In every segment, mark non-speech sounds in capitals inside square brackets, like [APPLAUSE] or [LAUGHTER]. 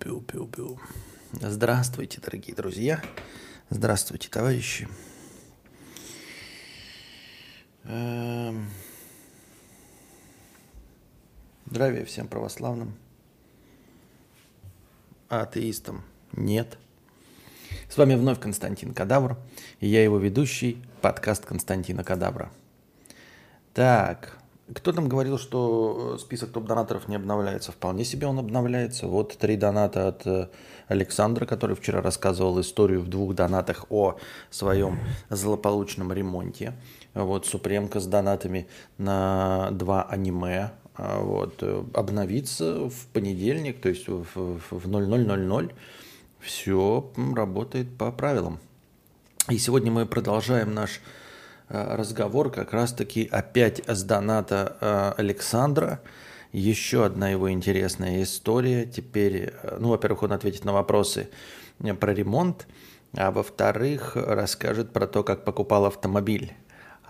Пиу-пиу-пиу-пиу-пиу. Здравствуйте, дорогие друзья. Здравствуйте, товарищи. Эм. Здравия всем православным. А атеистам нет. С вами вновь Константин Кадавр. И я его ведущий, подкаст Константина Кадавра. Так, кто там говорил, что э, список топ-донаторов не обновляется? Вполне себе он обновляется. Вот три доната от э, Александра, который вчера рассказывал историю в двух донатах о своем злополучном ремонте. Вот Супремка с донатами на два аниме. А вот, э, обновится в понедельник, то есть в, в 00.00. Все работает по правилам. И сегодня мы продолжаем наш разговор как раз-таки опять с доната э, Александра. Еще одна его интересная история. Теперь, э, ну, во-первых, он ответит на вопросы про ремонт, а во-вторых, расскажет про то, как покупал автомобиль.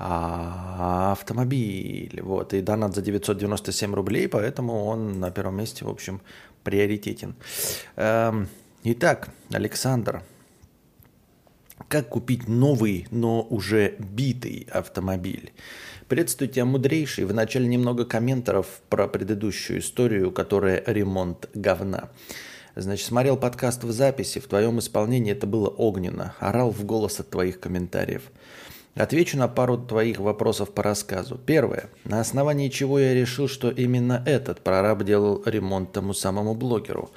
А автомобиль, вот, и донат за 997 рублей, поэтому он на первом месте, в общем, приоритетен. Эм, итак, Александр, как купить новый, но уже битый автомобиль? Приветствую тебя, мудрейший. Вначале немного комментаров про предыдущую историю, которая ремонт говна. Значит, смотрел подкаст в записи, в твоем исполнении это было огненно. Орал в голос от твоих комментариев. Отвечу на пару твоих вопросов по рассказу. Первое. На основании чего я решил, что именно этот прораб делал ремонт тому самому блогеру.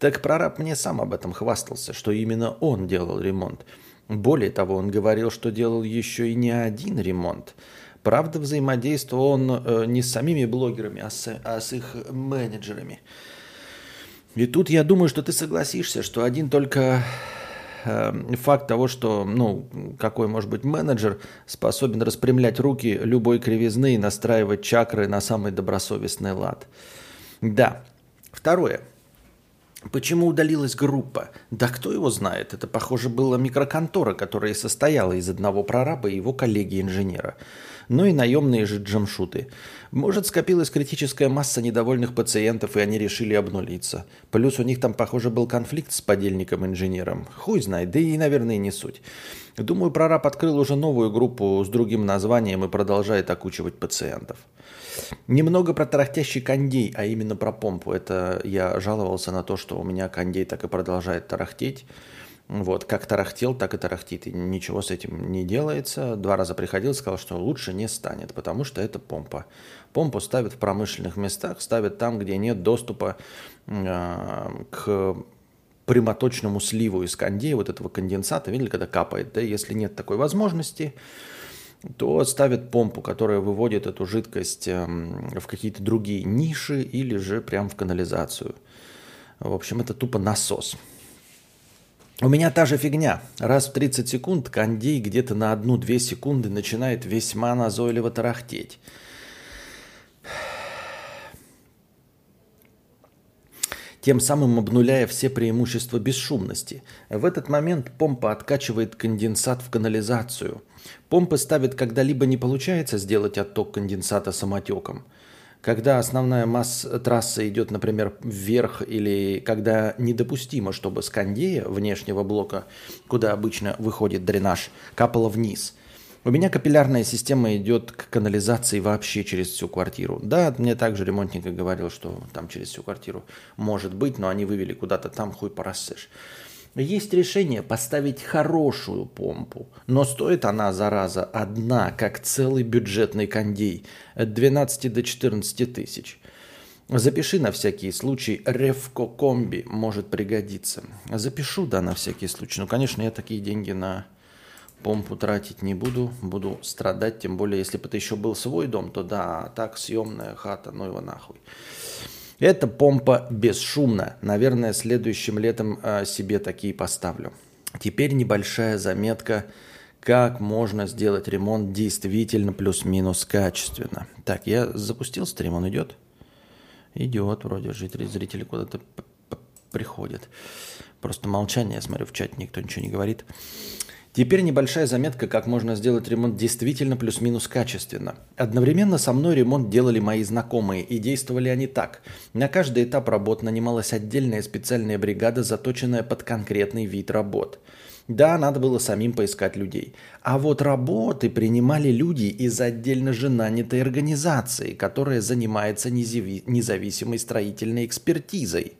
Так прораб мне сам об этом хвастался, что именно он делал ремонт. Более того, он говорил, что делал еще и не один ремонт. Правда, взаимодействовал он э, не с самими блогерами, а с, а с их менеджерами. И тут я думаю, что ты согласишься, что один только э, факт того, что, ну, какой может быть менеджер, способен распрямлять руки любой кривизны и настраивать чакры на самый добросовестный лад. Да. Второе. Почему удалилась группа? Да кто его знает? Это, похоже, была микроконтора, которая состояла из одного прораба и его коллеги-инженера. Ну и наемные же джамшуты. Может, скопилась критическая масса недовольных пациентов, и они решили обнулиться. Плюс у них там, похоже, был конфликт с подельником-инженером. Хуй знает, да и, наверное, не суть. Думаю, прораб открыл уже новую группу с другим названием и продолжает окучивать пациентов. Немного про тарахтящий кондей, а именно про помпу. Это я жаловался на то, что у меня кондей так и продолжает тарахтеть. Вот, как тарахтел, так и тарахтит. И ничего с этим не делается. Два раза приходил, сказал, что лучше не станет, потому что это помпа. Помпу ставят в промышленных местах, ставят там, где нет доступа э, к прямоточному сливу из кондея, вот этого конденсата, видели, когда капает, да, если нет такой возможности, то ставят помпу, которая выводит эту жидкость эм, в какие-то другие ниши или же прям в канализацию. В общем, это тупо насос. У меня та же фигня. Раз в 30 секунд кондей где-то на 1-2 секунды начинает весьма назойливо тарахтеть. тем самым обнуляя все преимущества бесшумности. В этот момент помпа откачивает конденсат в канализацию, Помпы ставят, когда либо не получается сделать отток конденсата самотеком, когда основная масса трассы идет, например, вверх, или когда недопустимо, чтобы с кондея внешнего блока, куда обычно выходит дренаж, капало вниз. У меня капиллярная система идет к канализации вообще через всю квартиру. Да, мне также ремонтник говорил, что там через всю квартиру может быть, но они вывели куда-то там, хуй порассышь. Есть решение поставить хорошую помпу, но стоит она, зараза, одна, как целый бюджетный кондей, от 12 до 14 тысяч. Запиши на всякий случай, Ревко Комби может пригодиться. Запишу, да, на всякий случай. Ну, конечно, я такие деньги на помпу тратить не буду, буду страдать, тем более, если бы это еще был свой дом, то да, а так съемная хата, ну его нахуй. Эта помпа бесшумна. Наверное, следующим летом э, себе такие поставлю. Теперь небольшая заметка, как можно сделать ремонт действительно плюс-минус качественно. Так, я запустил стрим, он идет? Идет, вроде жители, зрители куда-то приходят. Просто молчание, я смотрю, в чате никто ничего не говорит. Теперь небольшая заметка, как можно сделать ремонт действительно плюс-минус качественно. Одновременно со мной ремонт делали мои знакомые, и действовали они так. На каждый этап работ нанималась отдельная специальная бригада, заточенная под конкретный вид работ. Да, надо было самим поискать людей. А вот работы принимали люди из отдельно же нанятой организации, которая занимается независимой строительной экспертизой.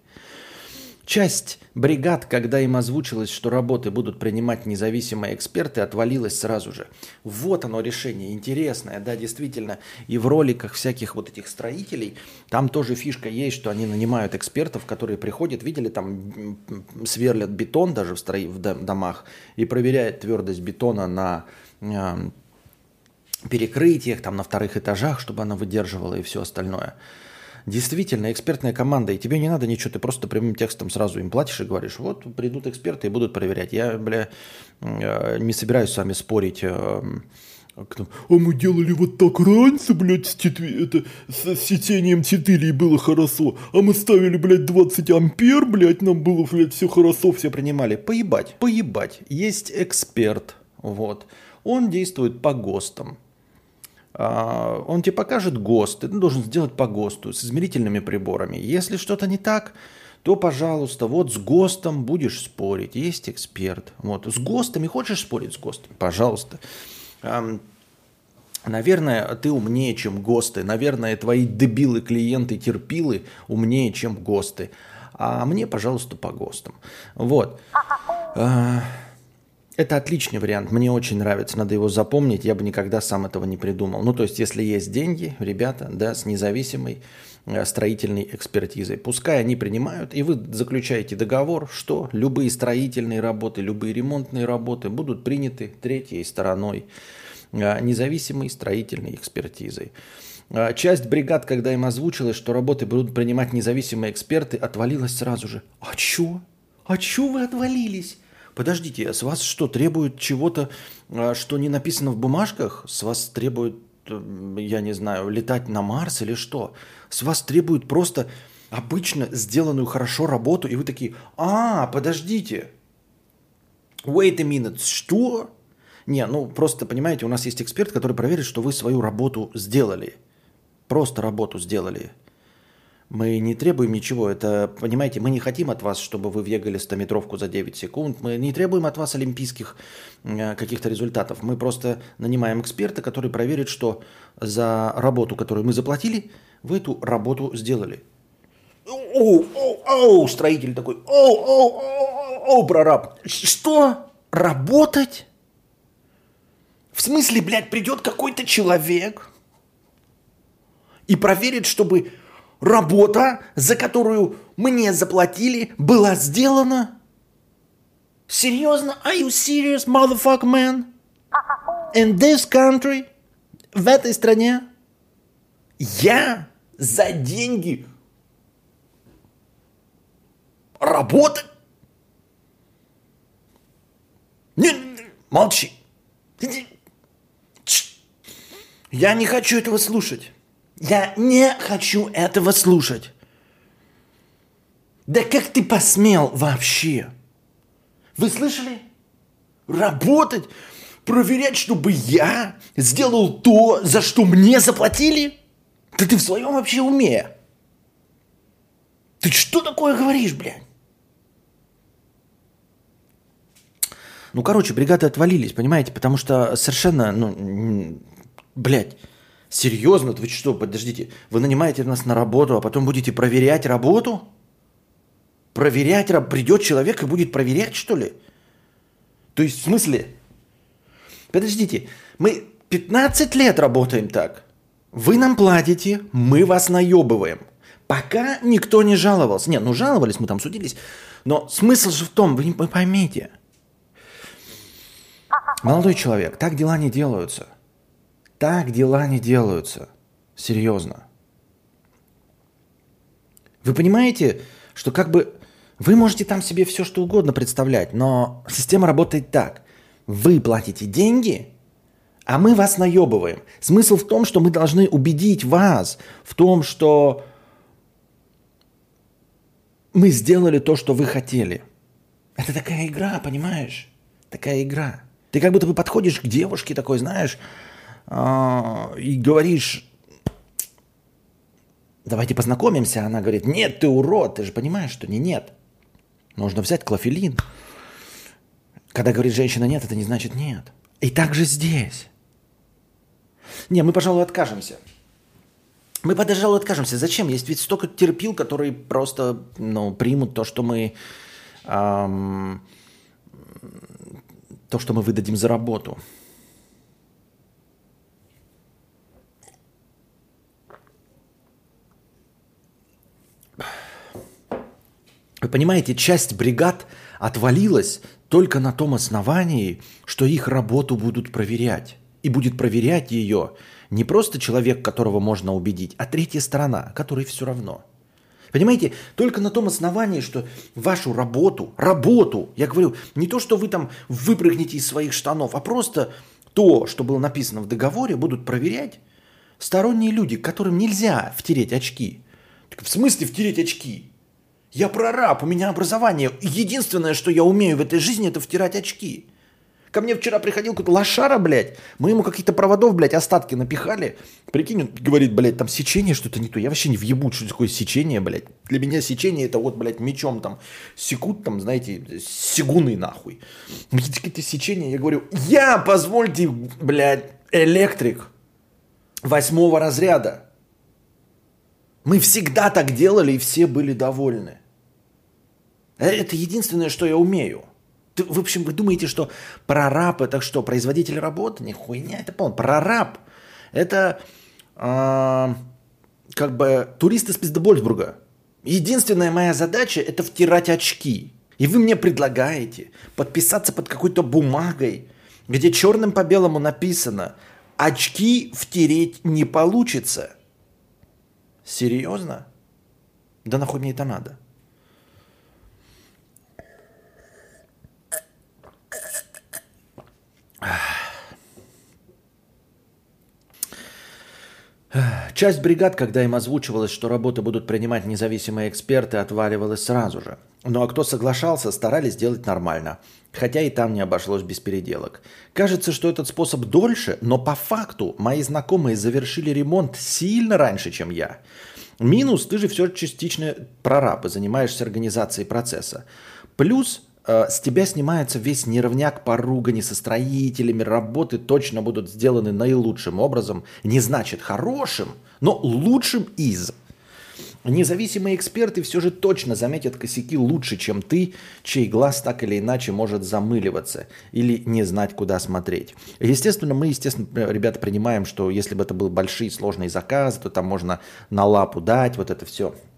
Часть бригад, когда им озвучилось, что работы будут принимать независимые эксперты, отвалилась сразу же. Вот оно решение, интересное, да, действительно. И в роликах всяких вот этих строителей, там тоже фишка есть, что они нанимают экспертов, которые приходят, видели, там сверлят бетон даже в, строи, в домах и проверяют твердость бетона на э, перекрытиях, там на вторых этажах, чтобы она выдерживала и все остальное. Действительно, экспертная команда, и тебе не надо ничего, ты просто прямым текстом сразу им платишь и говоришь, вот придут эксперты и будут проверять. Я, бля, э, не собираюсь с вами спорить, э, а мы делали вот так раньше, блядь, с, четвер... это, с сечением 4 и было хорошо. А мы ставили, блядь, 20 ампер, блядь, нам было, блядь, все хорошо, все принимали. Поебать, поебать. Есть эксперт, вот. Он действует по ГОСТам. А, он тебе покажет ГОСТ, ты должен сделать по ГОСТу с измерительными приборами. Если что-то не так, то, пожалуйста, вот с ГОСТом будешь спорить. Есть эксперт. Вот. С ГОСТами хочешь спорить с ГОСТом? Пожалуйста. Наверное, ты умнее, чем ГОСТы. Наверное, твои дебилы-клиенты, терпилы умнее, чем ГОСТы. А мне, пожалуйста, по ГОСТам. Вот. Это отличный вариант, мне очень нравится, надо его запомнить, я бы никогда сам этого не придумал. Ну, то есть, если есть деньги, ребята, да, с независимой э, строительной экспертизой, пускай они принимают, и вы заключаете договор, что любые строительные работы, любые ремонтные работы будут приняты третьей стороной э, независимой строительной экспертизой. Э, часть бригад, когда им озвучилось, что работы будут принимать независимые эксперты, отвалилась сразу же. А чё? А чё вы отвалились? Подождите, с вас что, требуют чего-то, а, что не написано в бумажках? С вас требуют, я не знаю, летать на Марс или что? С вас требуют просто обычно сделанную хорошо работу, и вы такие, а, подождите, wait a minute, что? Не, ну просто, понимаете, у нас есть эксперт, который проверит, что вы свою работу сделали. Просто работу сделали. Мы не требуем ничего. Это, понимаете, мы не хотим от вас, чтобы вы бегали 100-метровку за 9 секунд. Мы не требуем от вас олимпийских э, каких-то результатов. Мы просто нанимаем эксперта, который проверит, что за работу, которую мы заплатили, вы эту работу сделали. Оу, оу, оу, строитель такой, оу, оу, оу, оу, прораб. Что? Работать? В смысле, блядь, придет какой-то человек и проверит, чтобы работа, за которую мне заплатили, была сделана? Серьезно? Are you serious, motherfucker man? In this country? В этой стране? Я за деньги работать? Не, молчи. Я не хочу этого слушать. Я не хочу этого слушать. Да как ты посмел вообще? Вы слышали? Работать, проверять, чтобы я сделал то, за что мне заплатили? Да ты в своем вообще уме? Ты что такое говоришь, блядь? Ну, короче, бригады отвалились, понимаете, потому что совершенно, ну, блядь, Серьезно? Вы что, подождите, вы нанимаете нас на работу, а потом будете проверять работу? Проверять, придет человек и будет проверять, что ли? То есть, в смысле? Подождите, мы 15 лет работаем так. Вы нам платите, мы вас наебываем. Пока никто не жаловался. Нет, ну жаловались, мы там судились. Но смысл же в том, вы, вы поймите. Молодой человек, так дела не делаются – так дела не делаются. Серьезно. Вы понимаете, что как бы вы можете там себе все что угодно представлять, но система работает так. Вы платите деньги, а мы вас наебываем. Смысл в том, что мы должны убедить вас в том, что мы сделали то, что вы хотели. Это такая игра, понимаешь? Такая игра. Ты как будто бы подходишь к девушке такой, знаешь, и говоришь, давайте познакомимся. Она говорит, нет, ты урод, ты же понимаешь, что не нет. Нужно взять клофелин. Когда говорит женщина нет, это не значит нет. И так же здесь. Не, мы, пожалуй, откажемся. Мы, пожалуй, откажемся. Зачем? Есть ведь столько терпил, которые просто ну, примут то, что мы эм, то, что мы выдадим за работу. Вы понимаете, часть бригад отвалилась только на том основании, что их работу будут проверять. И будет проверять ее не просто человек, которого можно убедить, а третья сторона, которой все равно. Понимаете, только на том основании, что вашу работу, работу, я говорю, не то, что вы там выпрыгнете из своих штанов, а просто то, что было написано в договоре, будут проверять сторонние люди, которым нельзя втереть очки. в смысле втереть очки? Я прораб, у меня образование. Единственное, что я умею в этой жизни, это втирать очки. Ко мне вчера приходил какой-то лошара, блядь. Мы ему какие-то проводов, блядь, остатки напихали. Прикинь, он говорит, блядь, там сечение что-то не то. Я вообще не въебу, что такое сечение, блядь. Для меня сечение это вот, блядь, мечом там секут, там, знаете, сегуны нахуй. Какие-то сечения. Я говорю, я, позвольте, блядь, электрик восьмого разряда. Мы всегда так делали, и все были довольны. Это единственное, что я умею. Ты, в общем, вы думаете, что прораб это что, производитель работы? Не хуйня, это полно. Прораб это э, как бы турист из Пиздебольсбурга. Единственная моя задача это втирать очки. И вы мне предлагаете подписаться под какой-то бумагой, где черным по белому написано «Очки втереть не получится». Серьезно? Да нахуй мне это надо? Часть бригад, когда им озвучивалось, что работы будут принимать независимые эксперты, отваливалась сразу же. Ну а кто соглашался, старались сделать нормально. Хотя и там не обошлось без переделок. Кажется, что этот способ дольше, но по факту мои знакомые завершили ремонт сильно раньше, чем я. Минус, ты же все частично прораб и занимаешься организацией процесса. Плюс с тебя снимается весь неровняк по ругани со строителями, работы точно будут сделаны наилучшим образом. Не значит хорошим, но лучшим из. Независимые эксперты все же точно заметят косяки лучше, чем ты, чей глаз так или иначе может замыливаться или не знать, куда смотреть. Естественно, мы, естественно, ребята, принимаем, что если бы это был большие сложные заказы, то там можно на лапу дать, вот это все Э,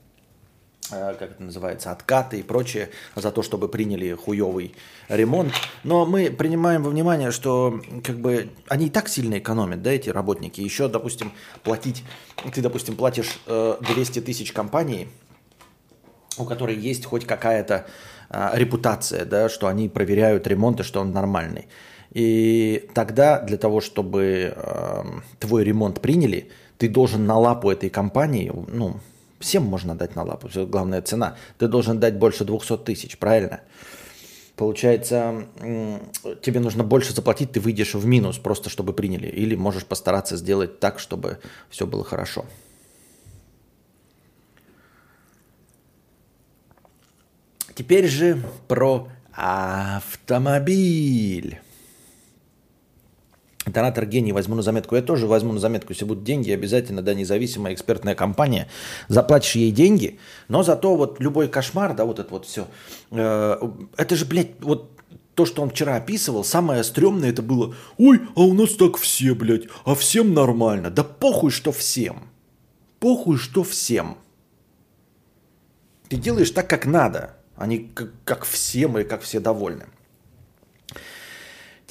как это называется, откаты и прочее за то, чтобы приняли хуевый ремонт. Но мы принимаем во внимание, что как бы они и так сильно экономят, да, эти работники. Еще, допустим, платить, ты, допустим, платишь 200 э, тысяч компании, у которой есть хоть какая-то э, репутация, да, что они проверяют ремонт и что он нормальный. И тогда для того, чтобы э, твой ремонт приняли, ты должен на лапу этой компании, ну, Всем можно дать на лапу, главная цена. Ты должен дать больше 200 тысяч, правильно? Получается, тебе нужно больше заплатить, ты выйдешь в минус, просто чтобы приняли. Или можешь постараться сделать так, чтобы все было хорошо. Теперь же про автомобиль. Донатор гений, возьму на заметку. Я тоже возьму на заметку, если будут деньги, обязательно, да, независимая экспертная компания. Заплатишь ей деньги, но зато вот любой кошмар, да, вот это вот все. Э, это же, блядь, вот то, что он вчера описывал, самое стрёмное это было, ой, а у нас так все, блядь, а всем нормально. Да похуй, что всем. Похуй, что всем. Ты делаешь так, как надо, а не как, как всем и как все довольны.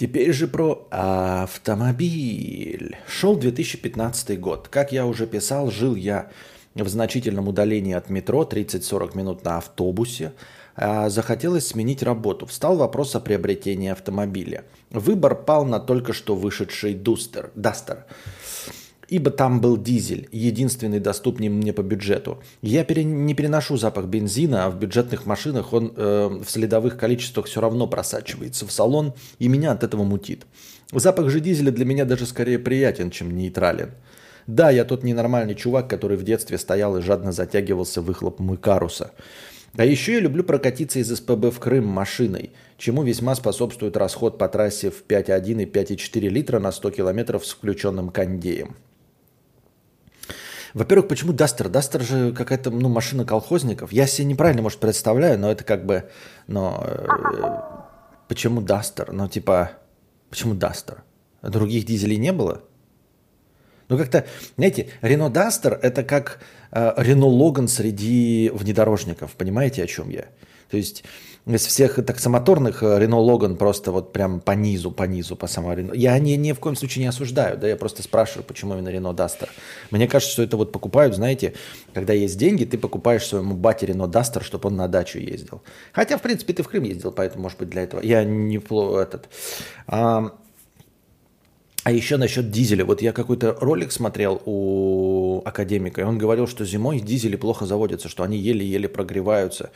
Теперь же про автомобиль. Шел 2015 год. Как я уже писал, жил я в значительном удалении от метро, 30-40 минут на автобусе. А захотелось сменить работу. Встал вопрос о приобретении автомобиля. Выбор пал на только что вышедший Дустер, Дастер. Ибо там был дизель, единственный доступный мне по бюджету. Я пере... не переношу запах бензина, а в бюджетных машинах он э, в следовых количествах все равно просачивается в салон, и меня от этого мутит. Запах же дизеля для меня даже скорее приятен, чем нейтрален. Да, я тот ненормальный чувак, который в детстве стоял и жадно затягивался выхлопом Икаруса. А еще я люблю прокатиться из СПБ в Крым машиной, чему весьма способствует расход по трассе в 5,1 и 5,4 литра на 100 километров с включенным кондеем. Во-первых, почему Дастер? Дастер же какая-то ну, машина колхозников. Я себе неправильно, может, представляю, но это как бы... Но, э, почему Дастер? Ну, типа, почему Дастер? Других дизелей не было? Ну, как-то, знаете, Рено Дастер – это как э, Рено Логан среди внедорожников. Понимаете, о чем я? То есть из всех таксомоторных Рено Логан просто вот прям по низу, по низу, по самому Рено. Я ни, ни в коем случае не осуждаю, да, я просто спрашиваю, почему именно Рено Дастер. Мне кажется, что это вот покупают, знаете, когда есть деньги, ты покупаешь своему бате Рено Дастер, чтобы он на дачу ездил. Хотя, в принципе, ты в Крым ездил, поэтому, может быть, для этого. Я не этот. А, а еще насчет дизеля. Вот я какой-то ролик смотрел у академика, и он говорил, что зимой дизели плохо заводятся, что они еле-еле прогреваются,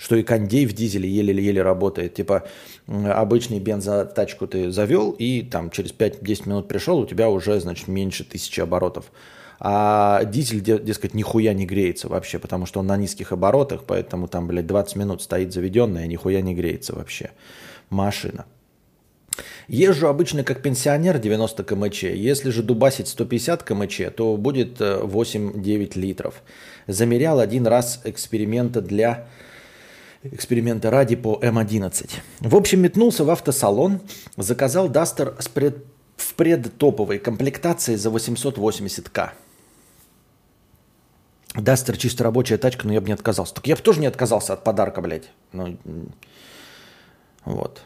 что и кондей в дизеле еле-еле работает. Типа обычный бензотачку ты завел, и там через 5-10 минут пришел, у тебя уже, значит, меньше тысячи оборотов. А дизель, дескать, нихуя не греется вообще, потому что он на низких оборотах, поэтому там, блядь, 20 минут стоит заведенная, нихуя не греется вообще машина. Езжу обычно как пенсионер 90 кмч. Если же дубасить 150 кмч, то будет 8-9 э, литров. Замерял один раз эксперимента для эксперимента ради по М11. В общем, метнулся в автосалон, заказал Дастер с пред... в предтоповой комплектации за 880к. Дастер чисто рабочая тачка, но я бы не отказался. Так я бы тоже не отказался от подарка, блядь. Ну, вот.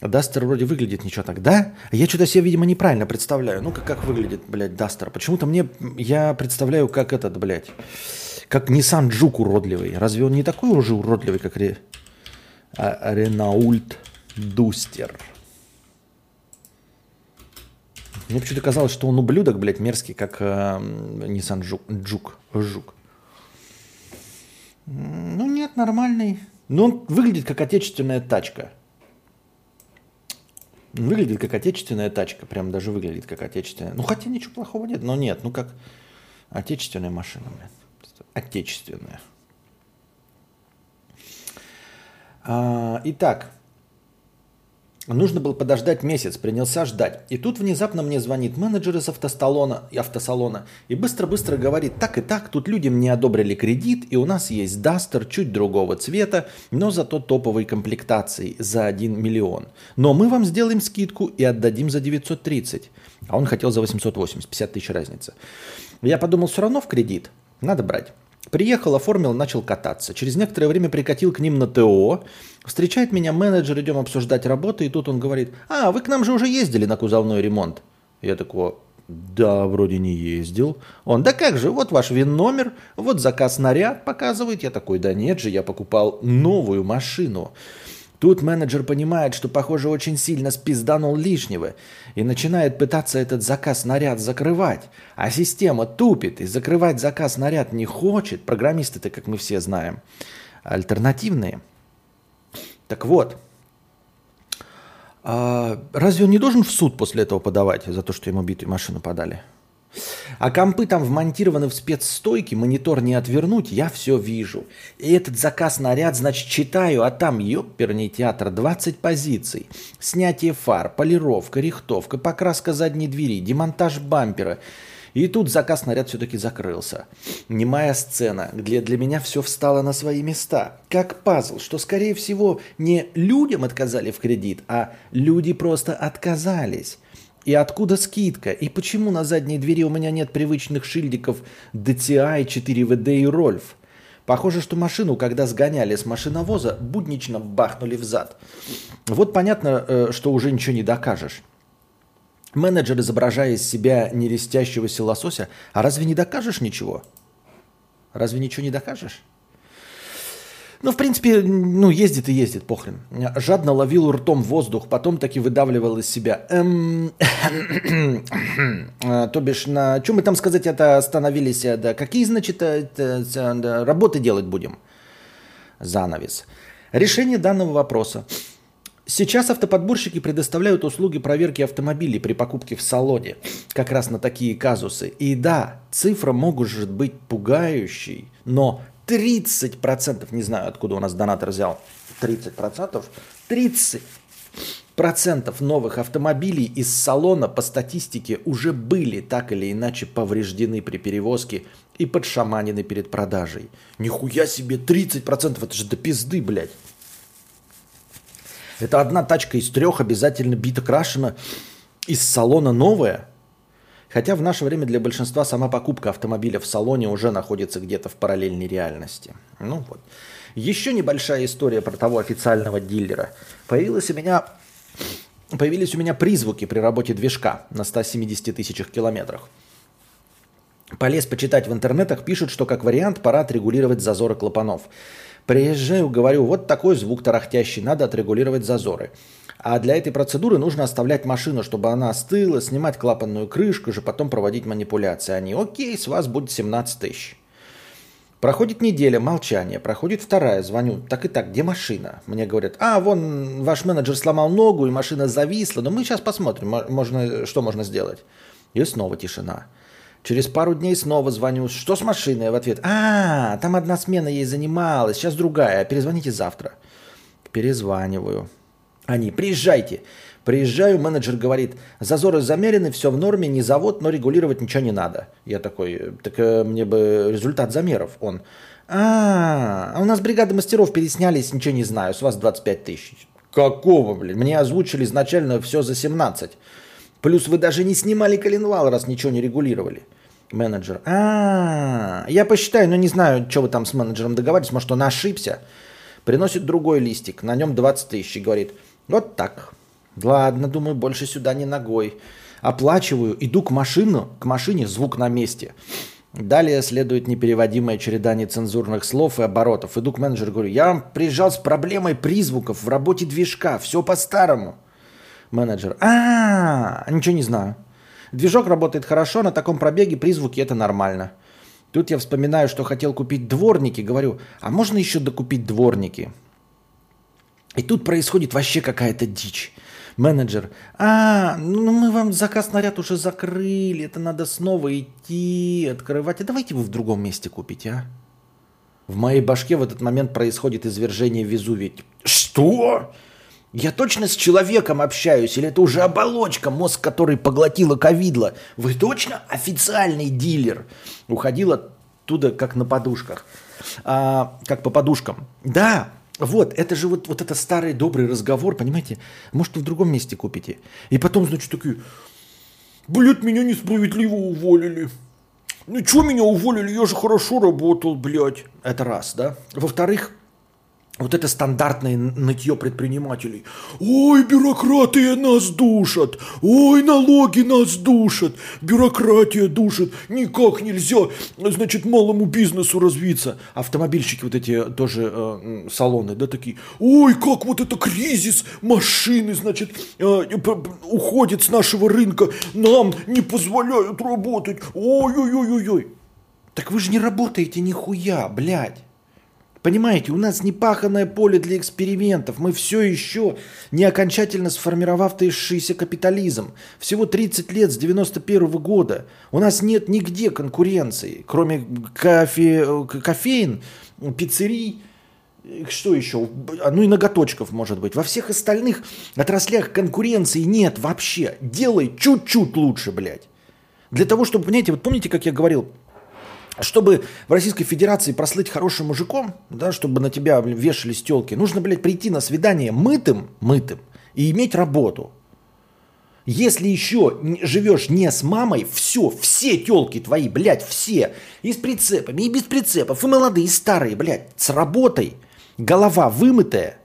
Дастер вроде выглядит ничего так, да? Я что-то себе, видимо, неправильно представляю. Ну-ка, как выглядит, блядь, Дастер? Почему-то мне, я представляю, как этот, блядь, как Nissan Juke уродливый. Разве он не такой уже уродливый, как Ре... а, Renault Duster? Мне почему-то казалось, что он ублюдок, блядь, мерзкий, как э, Nissan Juke. Juke. Жук. Ну нет, нормальный. Но он выглядит как отечественная тачка. Выглядит как отечественная тачка, прям даже выглядит как отечественная. Ну, хотя ничего плохого нет, но нет, ну как отечественная машина, блин. Отечественная. А, итак, Нужно было подождать месяц, принялся ждать. И тут внезапно мне звонит менеджер из автосалона, автосалона и быстро-быстро говорит, так и так, тут людям не одобрили кредит, и у нас есть Дастер чуть другого цвета, но зато топовой комплектации за 1 миллион. Но мы вам сделаем скидку и отдадим за 930. А он хотел за 880, 50 тысяч разница. Я подумал, все равно в кредит, надо брать. Приехал, оформил, начал кататься. Через некоторое время прикатил к ним на ТО. Встречает меня менеджер, идем обсуждать работы, и тут он говорит, а, вы к нам же уже ездили на кузовной ремонт. Я такой, да, вроде не ездил. Он, да как же, вот ваш ВИН-номер, вот заказ наряд показывает. Я такой, да нет же, я покупал новую машину. Тут менеджер понимает, что, похоже, очень сильно спизданул лишнего и начинает пытаться этот заказ наряд закрывать. А система тупит и закрывать заказ наряд не хочет. Программисты-то, как мы все знаем, альтернативные. Так вот, а разве он не должен в суд после этого подавать за то, что ему битую машину подали? А компы там вмонтированы в спецстойки, монитор не отвернуть, я все вижу. И этот заказ наряд, значит, читаю, а там, ёперный театр, 20 позиций. Снятие фар, полировка, рихтовка, покраска задней двери, демонтаж бампера. И тут заказ наряд все-таки закрылся. Немая сцена, где для меня все встало на свои места. Как пазл, что, скорее всего, не людям отказали в кредит, а люди просто отказались. И откуда скидка? И почему на задней двери у меня нет привычных шильдиков DTI, 4VD и Рольф? Похоже, что машину, когда сгоняли с машиновоза, буднично бахнули в зад. Вот понятно, э, что уже ничего не докажешь. Менеджер, изображая из себя нерестящегося лосося, а разве не докажешь ничего? Разве ничего не докажешь? Ну, в принципе, ну, ездит и ездит, похрен. Жадно ловил ртом воздух, потом таки выдавливал из себя. Эм... [COUGHS] То бишь, на чем мы там сказать это остановились? Да, какие, значит, это, работы делать будем? Занавес. Решение данного вопроса. Сейчас автоподборщики предоставляют услуги проверки автомобилей при покупке в салоне, как раз на такие казусы. И да, цифра может быть пугающей, но 30%, не знаю, откуда у нас донатор взял 30%, 30% новых автомобилей из салона по статистике уже были так или иначе повреждены при перевозке и подшаманены перед продажей. Нихуя себе 30%, это же до пизды, блядь. Это одна тачка из трех обязательно бита крашена из салона новая. Хотя в наше время для большинства сама покупка автомобиля в салоне уже находится где-то в параллельной реальности. Ну вот. Еще небольшая история про того официального дилера. Появилась у меня, появились у меня призвуки при работе движка на 170 тысячах километрах. Полез почитать в интернетах, пишут, что как вариант пора отрегулировать зазоры клапанов. Приезжаю, говорю, вот такой звук тарахтящий, надо отрегулировать зазоры. А для этой процедуры нужно оставлять машину, чтобы она остыла, снимать клапанную крышку, же потом проводить манипуляции. Они, окей, с вас будет 17 тысяч. Проходит неделя, молчание. Проходит вторая, звоню. Так и так, где машина? Мне говорят, а, вон ваш менеджер сломал ногу, и машина зависла. Но мы сейчас посмотрим, можно, что можно сделать. И снова тишина. Через пару дней снова звоню. Что с машиной? В ответ. А, там одна смена ей занималась, сейчас другая. Перезвоните завтра. Перезваниваю. Они, приезжайте. Приезжаю, менеджер говорит, зазоры замерены, все в норме, не завод, но регулировать ничего не надо. Я такой, так э, мне бы результат замеров. Он, а, а у нас бригада мастеров переснялись, ничего не знаю, с вас 25 тысяч. Какого, блин? Мне озвучили изначально все за 17. Плюс вы даже не снимали коленвал, раз ничего не регулировали. Менеджер. А, я посчитаю, но не знаю, что вы там с менеджером договаривались, может, он ошибся. Приносит другой листик, на нем 20 тысяч говорит, вот так. Ладно, думаю, больше сюда не ногой. Оплачиваю, иду к машину, к машине, звук на месте. Далее следует непереводимая череда нецензурных слов и оборотов. Иду к менеджеру, говорю, я приезжал с проблемой призвуков в работе движка, все по-старому. Менеджер. А, ничего не знаю. Движок работает хорошо, на таком пробеге призвуки это нормально. Тут я вспоминаю, что хотел купить дворники, говорю, а можно еще докупить дворники? И тут происходит вообще какая-то дичь. Менеджер, а, ну мы вам заказ наряд уже закрыли, это надо снова идти, открывать. А давайте вы в другом месте купите, а? В моей башке в этот момент происходит извержение Везувия. Что? Я точно с человеком общаюсь, или это уже оболочка, мозг, который поглотила ковидло? Вы точно официальный дилер? Уходил оттуда как на подушках, а, как по подушкам. Да, вот, это же вот, вот это старый добрый разговор, понимаете? Может, вы в другом месте купите. И потом, значит, такие, блядь, меня несправедливо уволили. Ну, что меня уволили? Я же хорошо работал, блядь. Это раз, да? Во-вторых, вот это стандартное нытье предпринимателей. Ой, бюрократия нас душат. Ой, налоги нас душат. Бюрократия душит. Никак нельзя, значит, малому бизнесу развиться. Автомобильщики вот эти тоже э, салоны, да, такие. Ой, как вот это кризис машины, значит, э, уходит с нашего рынка. Нам не позволяют работать. Ой-ой-ой-ой-ой. Так вы же не работаете нихуя, блядь. Понимаете, у нас не паханное поле для экспериментов. Мы все еще не окончательно сформировавшийся капитализм. Всего 30 лет с 91 -го года. У нас нет нигде конкуренции, кроме кофе, кофеин, пиццерий, что еще? Ну и ноготочков, может быть. Во всех остальных отраслях конкуренции нет вообще. Делай чуть-чуть лучше, блядь. Для того, чтобы, понимаете, вот помните, как я говорил, чтобы в Российской Федерации прослыть хорошим мужиком, да, чтобы на тебя вешали стелки, нужно, блядь, прийти на свидание мытым, мытым и иметь работу. Если еще живешь не с мамой, все, все телки твои, блядь, все, и с прицепами, и без прицепов, и молодые, и старые, блядь, с работой, голова вымытая,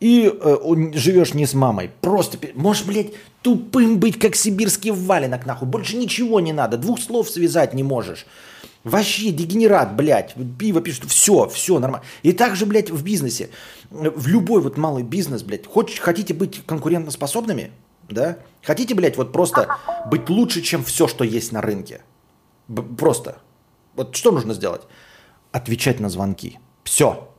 и э, живешь не с мамой. Просто, можешь, блядь, тупым быть, как сибирский валенок, нахуй. Больше ничего не надо, двух слов связать не можешь. Вообще дегенерат, блядь, пиво пишет, все, все нормально. И также, блядь, в бизнесе, в любой вот малый бизнес, блядь, хоть, хотите быть конкурентоспособными, да? Хотите, блядь, вот просто быть лучше, чем все, что есть на рынке? Б- просто. Вот что нужно сделать? Отвечать на звонки. Все.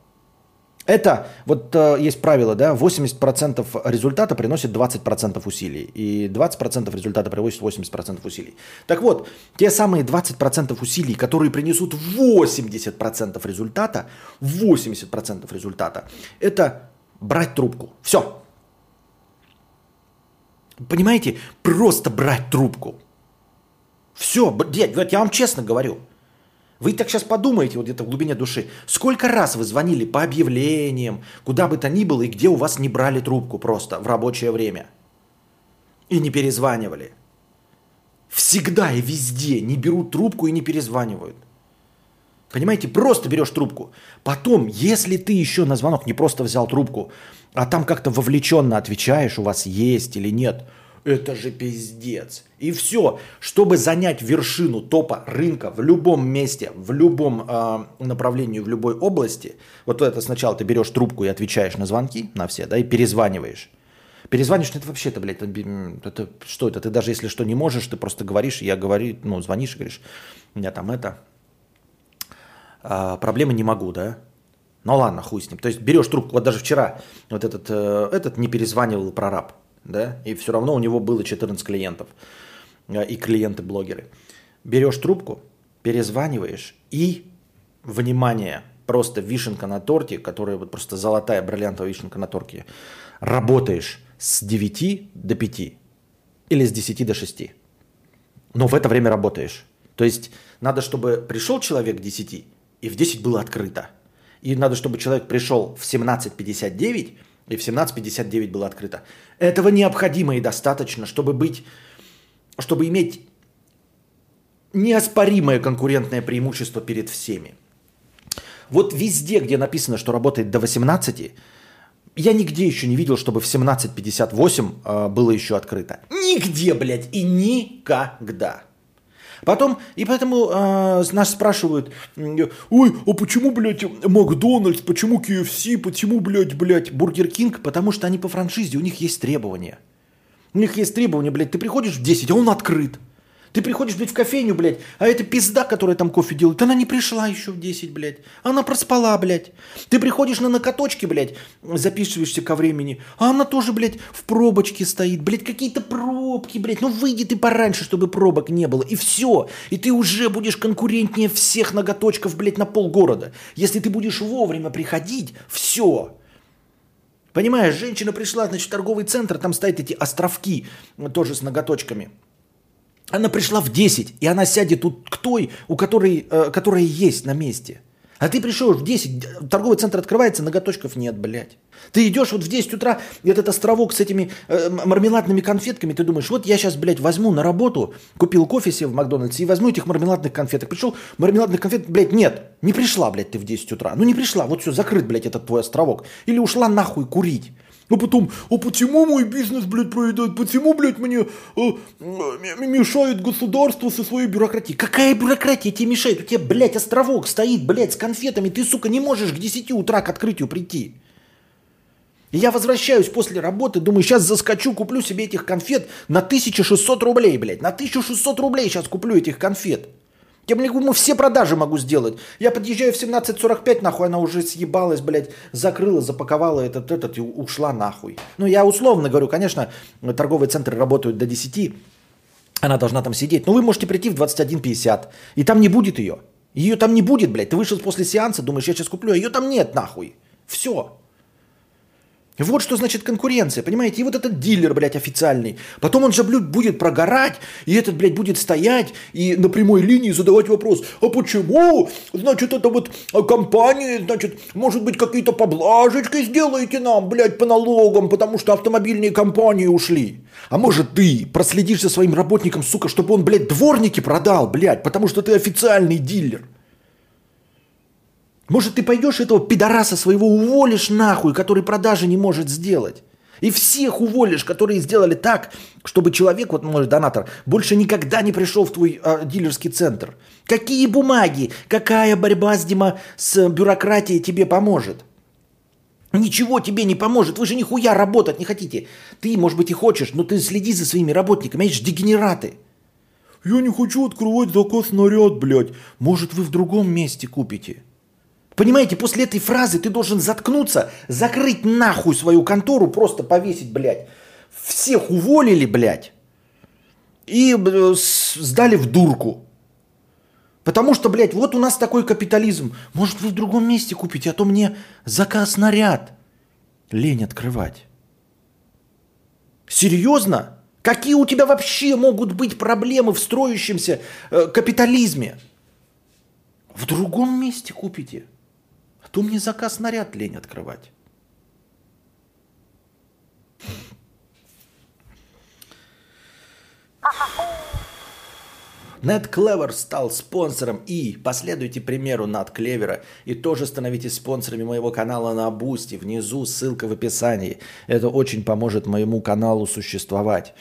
Это, вот э, есть правило, да, 80% результата приносит 20% усилий, и 20% результата приводит 80% усилий. Так вот, те самые 20% усилий, которые принесут 80% результата, 80% результата, это брать трубку. Все. Понимаете, просто брать трубку. Все, дядь, вот я вам честно говорю – вы так сейчас подумаете, вот где-то в глубине души, сколько раз вы звонили по объявлениям, куда бы то ни было, и где у вас не брали трубку просто в рабочее время. И не перезванивали. Всегда и везде не берут трубку и не перезванивают. Понимаете, просто берешь трубку. Потом, если ты еще на звонок не просто взял трубку, а там как-то вовлеченно отвечаешь, у вас есть или нет – это же пиздец. И все, чтобы занять вершину топа рынка в любом месте, в любом э, направлении, в любой области, вот это сначала ты берешь трубку и отвечаешь на звонки, на все, да, и перезваниваешь. Перезваниваешь, ну, это вообще, это, блядь, это, это что это? Ты даже если что не можешь, ты просто говоришь, я говорю, ну, звонишь и говоришь, у меня там это, э, проблемы не могу, да, ну ладно, хуй с ним. То есть берешь трубку, вот даже вчера вот этот, э, этот не перезванивал прораб да, и все равно у него было 14 клиентов э, и клиенты-блогеры. Берешь трубку, перезваниваешь и, внимание, просто вишенка на торте, которая вот просто золотая бриллиантовая вишенка на торте, работаешь с 9 до 5 или с 10 до 6. Но в это время работаешь. То есть надо, чтобы пришел человек к 10, и в 10 было открыто. И надо, чтобы человек пришел в 17.59, и в 17.59 было открыто. Этого необходимо и достаточно, чтобы быть, чтобы иметь неоспоримое конкурентное преимущество перед всеми. Вот везде, где написано, что работает до 18, я нигде еще не видел, чтобы в 17.58 э, было еще открыто. Нигде, блядь, и никогда. Потом, и поэтому э, нас спрашивают, ой, а почему, блядь, Макдональдс, почему KFC, почему, блядь, блядь, Бургер Кинг? Потому что они по франшизе, у них есть требования. У них есть требования, блядь, ты приходишь в 10, а он открыт. Ты приходишь, блядь, в кофейню, блядь, а эта пизда, которая там кофе делает, она не пришла еще в 10, блядь. Она проспала, блядь. Ты приходишь на накаточки, блядь, записываешься ко времени, а она тоже, блядь, в пробочке стоит. Блядь, какие-то пробки, блядь. Ну выйди ты пораньше, чтобы пробок не было. И все. И ты уже будешь конкурентнее всех ноготочков, блядь, на полгорода. Если ты будешь вовремя приходить, все. Понимаешь, женщина пришла, значит, в торговый центр, там стоят эти островки, тоже с ноготочками. Она пришла в 10, и она сядет тут к той, у которой, э, которая есть на месте. А ты пришел в 10, торговый центр открывается, ноготочков нет, блядь. Ты идешь вот в 10 утра, этот островок с этими э, мармеладными конфетками, ты думаешь, вот я сейчас, блядь, возьму на работу, купил кофе себе в Макдональдсе и возьму этих мармеладных конфеток. Пришел, мармеладных конфет, блядь, нет, не пришла, блядь, ты в 10 утра. Ну не пришла, вот все, закрыт, блядь, этот твой островок. Или ушла нахуй курить. А потом, а почему мой бизнес, блядь, проедает? Почему, блядь, мне э, э, мешает государство со своей бюрократией? Какая бюрократия тебе мешает? У тебя, блядь, островок стоит, блядь, с конфетами. Ты, сука, не можешь к 10 утра к открытию прийти. я возвращаюсь после работы, думаю, сейчас заскочу, куплю себе этих конфет на 1600 рублей, блядь. На 1600 рублей сейчас куплю этих конфет. Я, блядь, все продажи могу сделать. Я подъезжаю в 17.45, нахуй, она уже съебалась, блядь, закрыла, запаковала этот, этот и ушла нахуй. Ну, я условно говорю, конечно, торговые центры работают до 10, она должна там сидеть. Но вы можете прийти в 21.50, и там не будет ее. Ее там не будет, блядь. Ты вышел после сеанса, думаешь, я сейчас куплю, а ее там нет, нахуй. Все. Вот что значит конкуренция, понимаете? И вот этот дилер, блядь, официальный. Потом он же, блядь, будет прогорать, и этот, блядь, будет стоять и на прямой линии задавать вопрос, а почему, значит, это вот компания, значит, может быть, какие-то поблажечки сделаете нам, блядь, по налогам, потому что автомобильные компании ушли. А может, ты проследишь за своим работником, сука, чтобы он, блядь, дворники продал, блядь, потому что ты официальный дилер. Может, ты пойдешь этого пидораса своего уволишь нахуй, который продажи не может сделать? И всех уволишь, которые сделали так, чтобы человек, вот может донатор, больше никогда не пришел в твой э, дилерский центр. Какие бумаги, какая борьба с, Дима, с бюрократией тебе поможет? Ничего тебе не поможет. Вы же нихуя работать не хотите. Ты, может быть, и хочешь, но ты следи за своими работниками. Видишь, дегенераты. Я не хочу открывать заказ наряд, блядь. Может, вы в другом месте купите. Понимаете, после этой фразы ты должен заткнуться, закрыть нахуй свою контору, просто повесить, блядь. Всех уволили, блядь. И сдали в дурку. Потому что, блядь, вот у нас такой капитализм. Может, вы в другом месте купите, а то мне заказ наряд. Лень открывать. Серьезно? Какие у тебя вообще могут быть проблемы в строящемся э, капитализме? В другом месте купите. То мне заказ наряд лень открывать. NetClever стал спонсором и последуйте примеру NetClever и тоже становитесь спонсорами моего канала на Boosty. Внизу ссылка в описании. Это очень поможет моему каналу существовать.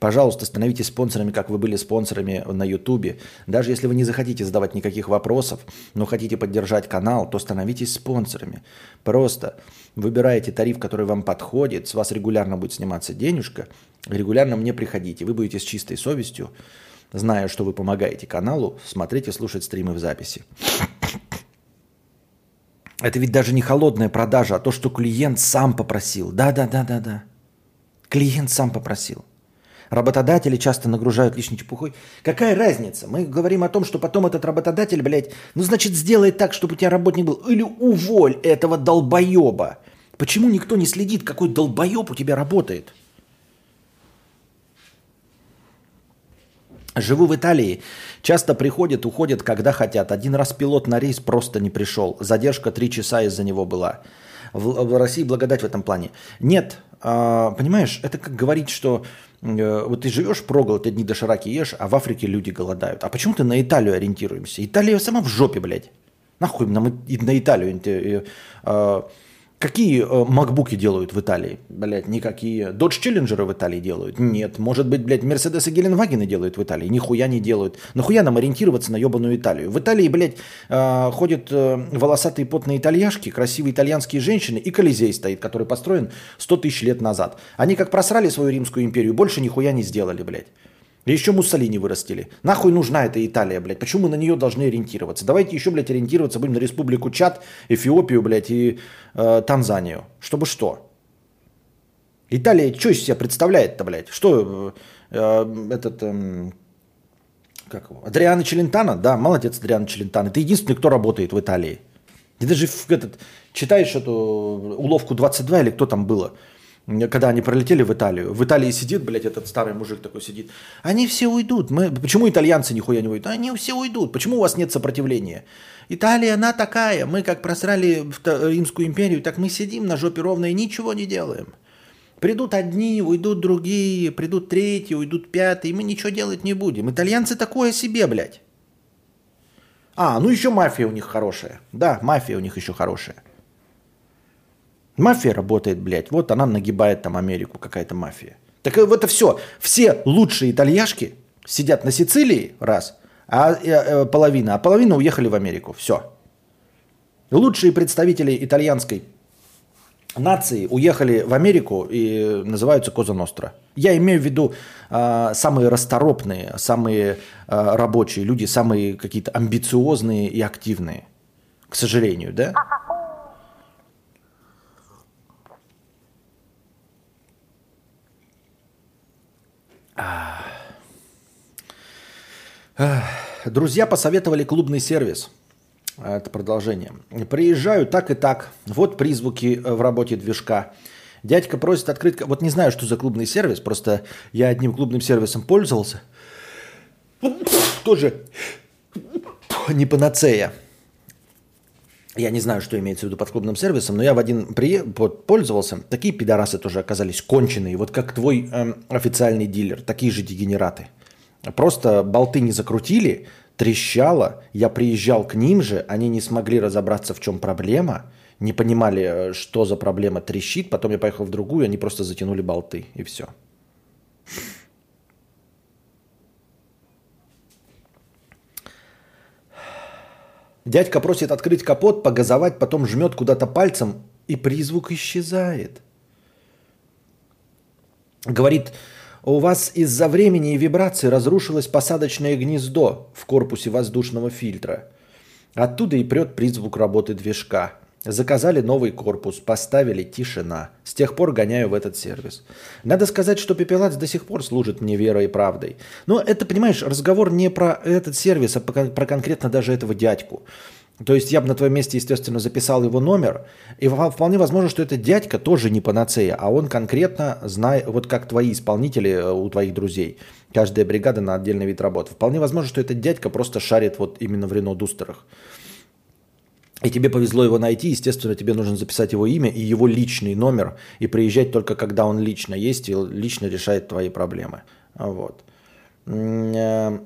Пожалуйста, становитесь спонсорами, как вы были спонсорами на Ютубе. Даже если вы не захотите задавать никаких вопросов, но хотите поддержать канал, то становитесь спонсорами. Просто выбираете тариф, который вам подходит, с вас регулярно будет сниматься денежка, регулярно мне приходите. Вы будете с чистой совестью зная, что вы помогаете каналу, смотреть и слушать стримы в записи. Это ведь даже не холодная продажа, а то, что клиент сам попросил. Да-да-да-да-да. Клиент сам попросил. Работодатели часто нагружают лишней чепухой. Какая разница? Мы говорим о том, что потом этот работодатель, блядь, ну значит сделай так, чтобы у тебя работник был. Или уволь этого долбоеба. Почему никто не следит, какой долбоеб у тебя работает? Живу в Италии. Часто приходят, уходят, когда хотят. Один раз пилот на рейс просто не пришел. Задержка три часа из-за него была. В, в России благодать в этом плане. Нет, а, понимаешь, это как говорить, что э, вот ты живешь проголод, ты дни до шараки ешь, а в Африке люди голодают. А почему ты на Италию ориентируемся? Италия сама в жопе, блядь. Нахуй нам и на Италию. Какие э, макбуки делают в Италии? Блять, никакие. Dodge Challenger в Италии делают? Нет. Может быть, блядь, Мерседес и Геленвагены делают в Италии? Нихуя не делают. Нахуя нам ориентироваться на ебаную Италию? В Италии, блядь, э, ходят э, волосатые потные итальяшки, красивые итальянские женщины, и Колизей стоит, который построен 100 тысяч лет назад. Они как просрали свою Римскую империю, больше нихуя не сделали, блядь. И еще Муссолини вырастили. Нахуй нужна эта Италия, блядь? Почему мы на нее должны ориентироваться? Давайте еще, блядь, ориентироваться будем на Республику Чад, Эфиопию, блядь, и э, Танзанию. Чтобы что? Италия что из себя представляет-то, блядь? Что э, э, этот... Э, как его? Адриано Челентано? Да, молодец, Адриано Челентано. Ты единственный, кто работает в Италии. Ты даже в этот, читаешь эту уловку 22 или кто там было – когда они пролетели в Италию. В Италии сидит, блядь, этот старый мужик такой сидит. Они все уйдут. Мы... Почему итальянцы нихуя не уйдут? Они все уйдут. Почему у вас нет сопротивления? Италия, она такая. Мы как просрали Римскую империю, так мы сидим на жопе ровно и ничего не делаем. Придут одни, уйдут другие, придут третьи, уйдут пятые, мы ничего делать не будем. Итальянцы такое себе, блядь. А, ну еще мафия у них хорошая. Да, мафия у них еще хорошая. Мафия работает, блядь. Вот она нагибает там Америку, какая-то мафия. Так это все. Все лучшие итальяшки сидят на Сицилии, раз, а э, э, половина, а половина уехали в Америку. Все. Лучшие представители итальянской нации уехали в Америку и называются Коза Ностра. Я имею в виду э, самые расторопные, самые э, рабочие люди, самые какие-то амбициозные и активные. К сожалению, да? Друзья посоветовали клубный сервис. Это продолжение. Приезжаю так и так. Вот призвуки в работе движка. Дядька просит открыть... Вот не знаю, что за клубный сервис. Просто я одним клубным сервисом пользовался. Тоже не панацея. Я не знаю, что имеется в виду под клубным сервисом, но я в один при... пользовался. Такие пидорасы тоже оказались конченые. Вот как твой эм, официальный дилер. Такие же дегенераты. Просто болты не закрутили, трещало, я приезжал к ним же, они не смогли разобраться, в чем проблема, не понимали, э, что за проблема трещит, потом я поехал в другую, они просто затянули болты, и все. Дядька просит открыть капот, погазовать, потом жмет куда-то пальцем, и призвук исчезает. Говорит, у вас из-за времени и вибрации разрушилось посадочное гнездо в корпусе воздушного фильтра. Оттуда и прет призвук работы движка. Заказали новый корпус, поставили тишина. С тех пор гоняю в этот сервис. Надо сказать, что Пепелац до сих пор служит мне верой и правдой. Но это, понимаешь, разговор не про этот сервис, а про конкретно даже этого дядьку. То есть я бы на твоем месте, естественно, записал его номер. И вполне возможно, что этот дядька тоже не панацея, а он конкретно знает, вот как твои исполнители э, у твоих друзей. Каждая бригада на отдельный вид работы. Вполне возможно, что этот дядька просто шарит вот именно в Рено Дустерах и тебе повезло его найти, естественно, тебе нужно записать его имя и его личный номер, и приезжать только когда он лично есть и лично решает твои проблемы. Вот. Э,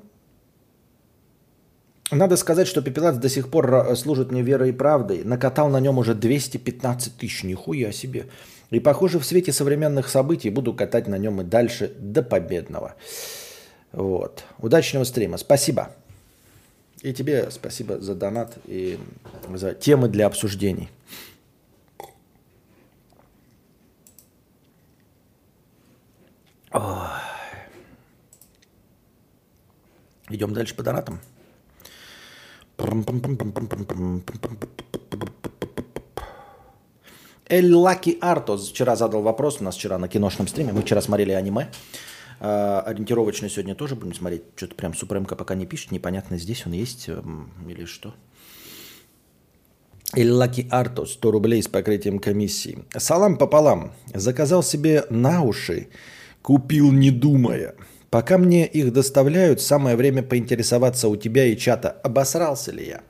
надо сказать, что Пепелац до сих пор служит мне верой и правдой. Накатал на нем уже 215 тысяч, нихуя себе. И, похоже, в свете современных событий буду катать на нем и дальше до победного. Вот. Удачного стрима. Спасибо. И тебе спасибо за донат и за темы для обсуждений. Идем дальше по донатам. Эль Лаки Артос вчера задал вопрос, у нас вчера на киношном стриме, мы вчера смотрели аниме. А, ориентировочно сегодня тоже будем смотреть. Что-то прям Супремка пока не пишет. Непонятно, здесь он есть эм, или что. Иллаки Арто, 100 рублей с покрытием комиссии. Салам пополам. Заказал себе на уши, купил не думая. Пока мне их доставляют, самое время поинтересоваться у тебя и чата, обосрался ли я.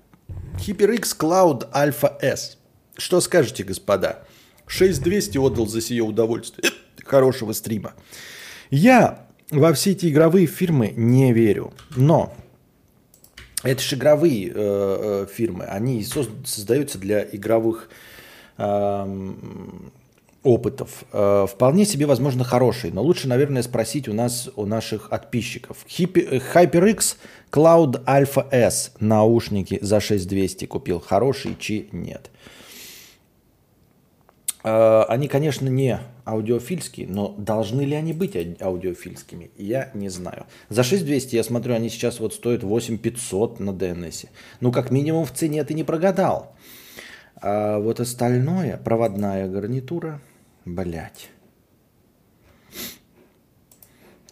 HyperX Cloud Alpha S. Что скажете, господа? 6200 отдал за сие удовольствие. Хорошего стрима. Я во все эти игровые фирмы не верю. Но это же игровые э, э, фирмы. Они создаются для игровых э, опытов. Э, вполне себе, возможно, хорошие. Но лучше, наверное, спросить у нас, у наших подписчиков. HyperX Cloud Alpha S наушники за 6200 купил. Хороший чи нет? Э, они, конечно, не аудиофильские, но должны ли они быть аудиофильскими, я не знаю. За 6200 я смотрю, они сейчас вот стоят 8500 на DNS. Ну, как минимум в цене ты не прогадал. А вот остальное, проводная гарнитура, блять.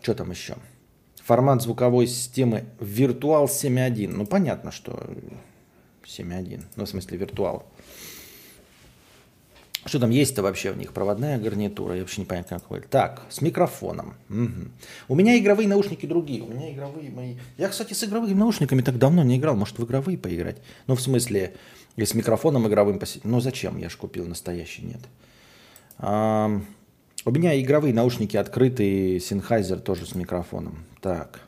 Что там еще? Формат звуковой системы Virtual 7.1. Ну, понятно, что 7.1. Ну, в смысле, виртуал. Что там есть-то вообще в них? Проводная гарнитура. Я вообще не понятно, как выглядит. Так, с микрофоном. Угу. У меня игровые наушники другие. У меня игровые мои... Я, кстати, с игровыми наушниками так давно не играл. Может, в игровые поиграть? Ну, в смысле, и с микрофоном игровым посидеть. Ну, зачем? Я же купил настоящий. Нет. А, у меня игровые наушники открытые. Sennheiser тоже с микрофоном. Так.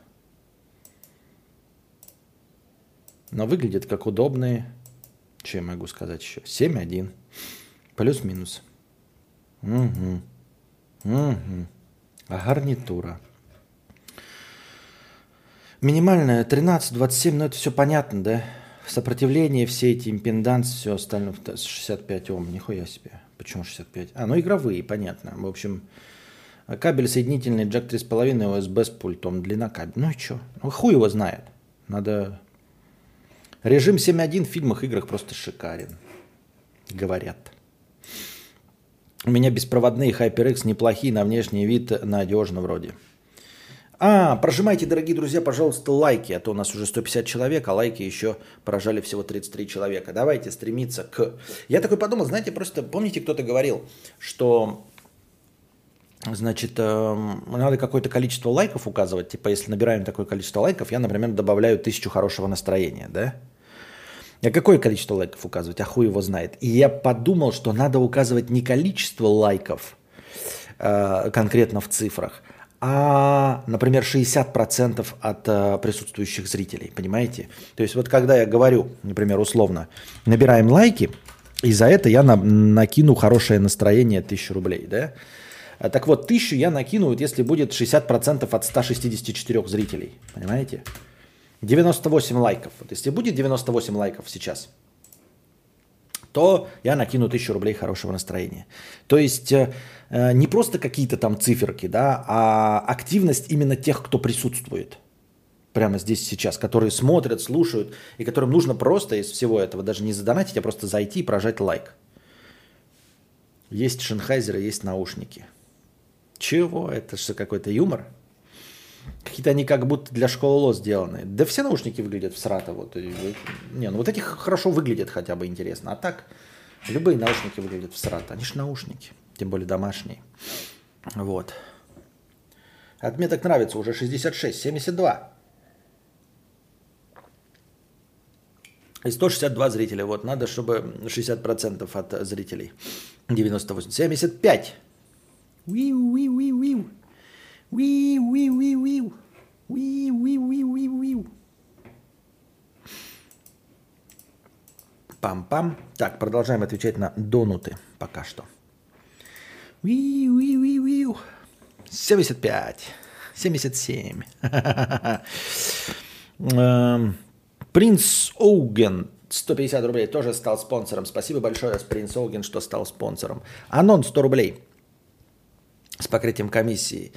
Но выглядят как удобные. Что я могу сказать еще? 7.1. Плюс-минус. Угу. Угу. А гарнитура. Минимальная 13-27, ну это все понятно, да? Сопротивление, все эти импеданс, все остальное. 65 Ом, нихуя себе. Почему 65? А, ну игровые, понятно. В общем, кабель соединительный, джек 3,5, USB с пультом, длина кабеля. Ну и что? Ну хуй его знает. Надо... Режим 7.1 в фильмах, играх просто шикарен. Говорят. У меня беспроводные HyperX неплохие, на внешний вид надежно вроде. А, прожимайте, дорогие друзья, пожалуйста, лайки, а то у нас уже 150 человек, а лайки еще прожали всего 33 человека. Давайте стремиться к... Я такой подумал, знаете, просто помните, кто-то говорил, что значит, эм, надо какое-то количество лайков указывать. Типа, если набираем такое количество лайков, я, например, добавляю тысячу хорошего настроения, да? А какое количество лайков указывать? А хуй его знает. И я подумал, что надо указывать не количество лайков э, конкретно в цифрах, а, например, 60% от э, присутствующих зрителей, понимаете? То есть вот когда я говорю, например, условно, набираем лайки, и за это я на, накину хорошее настроение 1000 рублей, да? А так вот, 1000 я накину, вот если будет 60% от 164 зрителей, понимаете? 98 лайков. Вот если будет 98 лайков сейчас, то я накину 1000 рублей хорошего настроения. То есть э, э, не просто какие-то там циферки, да, а активность именно тех, кто присутствует прямо здесь сейчас, которые смотрят, слушают, и которым нужно просто из всего этого даже не задонатить, а просто зайти и прожать лайк. Есть шенхайзеры, есть наушники. Чего? Это что, какой-то юмор? Какие-то они как будто для школы ЛО сделаны. Да все наушники выглядят в срата. Вот. Не, ну вот эти хорошо выглядят хотя бы интересно. А так, любые наушники выглядят в срата. Они же наушники, тем более домашние. Вот. Отметок нравится уже 66, 72. И 162 зрителя. Вот, надо, чтобы 60% от зрителей. 98. 75. Уиу, уиу, уиу, уиу. Уиу, уиу, уиу, уиу. Уиу, уиу, уиу, уиу, уиу. Пам-пам. Так, продолжаем отвечать на донуты пока что. Уиу, уиу, уиу, уиу. 75. 77. Принц Оуген 150 рублей тоже стал спонсором. Спасибо большое, Принц Оуген, что стал спонсором. Анон 100 рублей с покрытием комиссии.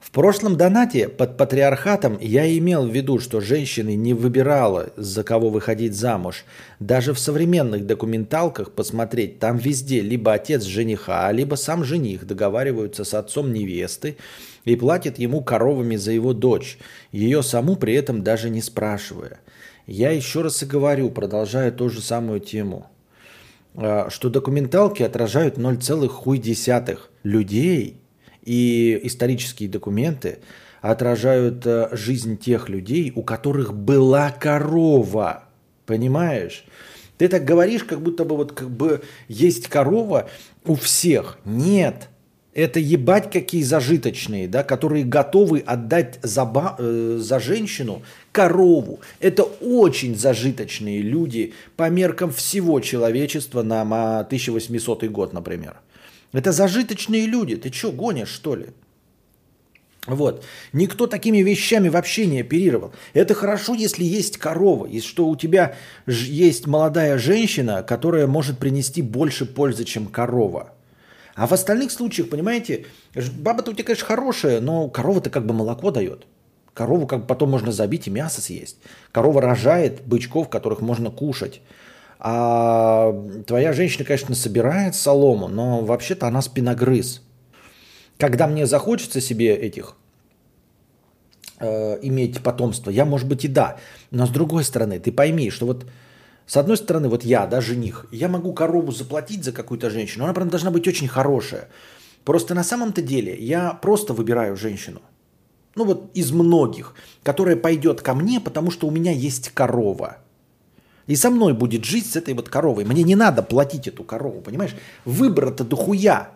В прошлом донате под патриархатом я имел в виду, что женщины не выбирала, за кого выходить замуж. Даже в современных документалках посмотреть, там везде либо отец жениха, либо сам жених договариваются с отцом невесты и платят ему коровами за его дочь, ее саму при этом даже не спрашивая. Я еще раз и говорю, продолжая ту же самую тему, а, что документалки отражают 0,1 людей – и исторические документы отражают э, жизнь тех людей, у которых была корова. Понимаешь? Ты так говоришь, как будто бы вот как бы есть корова у всех. Нет. Это ебать какие зажиточные, да, которые готовы отдать за, ба, э, за женщину корову. Это очень зажиточные люди по меркам всего человечества на 1800 год, например. Это зажиточные люди. Ты что, гонишь, что ли? Вот. Никто такими вещами вообще не оперировал. Это хорошо, если есть корова, и что у тебя есть молодая женщина, которая может принести больше пользы, чем корова. А в остальных случаях, понимаете, баба-то у тебя, конечно, хорошая, но корова-то как бы молоко дает. Корову как бы потом можно забить и мясо съесть. Корова рожает бычков, которых можно кушать. А твоя женщина, конечно, собирает солому, но вообще-то она спиногрыз. Когда мне захочется себе этих э, иметь потомство, я, может быть, и да. Но с другой стороны, ты пойми, что вот с одной стороны, вот я, да, жених, я могу корову заплатить за какую-то женщину, она, правда, должна быть очень хорошая. Просто на самом-то деле я просто выбираю женщину. Ну вот из многих, которая пойдет ко мне, потому что у меня есть корова – и со мной будет жить с этой вот коровой. Мне не надо платить эту корову, понимаешь? Выбора-то дохуя.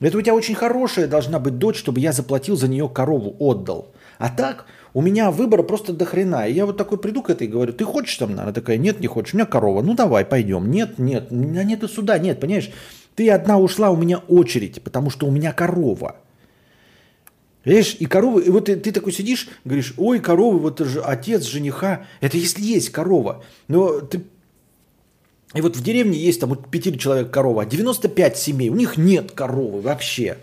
Это у тебя очень хорошая должна быть дочь, чтобы я заплатил за нее корову, отдал. А так у меня выбора просто до хрена. И я вот такой приду к этой и говорю, ты хочешь там? Она такая, нет, не хочешь. У меня корова. Ну давай, пойдем. Нет, нет, у меня нету суда, нет, понимаешь? Ты одна ушла, у меня очередь, потому что у меня корова. Видишь, и коровы, и вот ты, ты такой сидишь, говоришь, ой, коровы, вот же отец жениха. Это если есть корова. Но ты... И вот в деревне есть там вот пяти человек корова, а 95 семей, у них нет коровы вообще.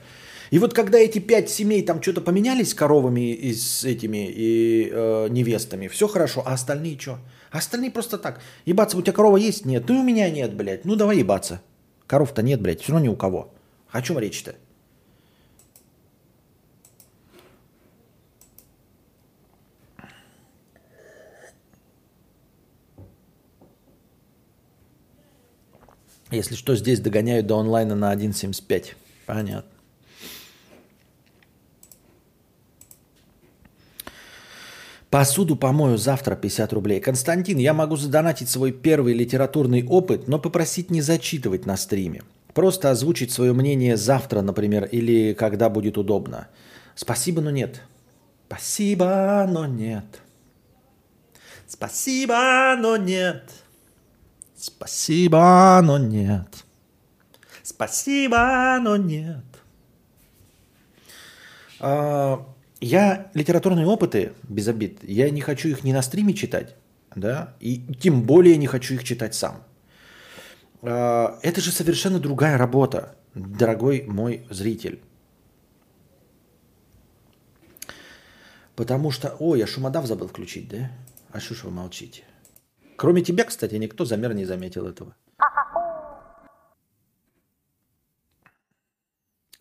И вот когда эти пять семей там что-то поменялись коровами и с этими и э, невестами, все хорошо, а остальные что? А остальные просто так. Ебаться, у тебя корова есть? Нет. Ну и у меня нет, блядь. Ну давай ебаться. Коров-то нет, блядь, все равно ни у кого. О чем речь-то? Если что, здесь догоняют до онлайна на 1.75. Понятно. Посуду помою завтра 50 рублей. Константин, я могу задонатить свой первый литературный опыт, но попросить не зачитывать на стриме. Просто озвучить свое мнение завтра, например, или когда будет удобно. Спасибо, но нет. Спасибо, но нет. Спасибо, но нет. Спасибо, но нет. Спасибо, но нет. А, я литературные опыты, без обид, я не хочу их ни на стриме читать, да, и тем более не хочу их читать сам. А, это же совершенно другая работа, дорогой мой зритель. Потому что... Ой, я шумодав забыл включить, да? А что ж вы молчите? Кроме тебя, кстати, никто замер не заметил этого.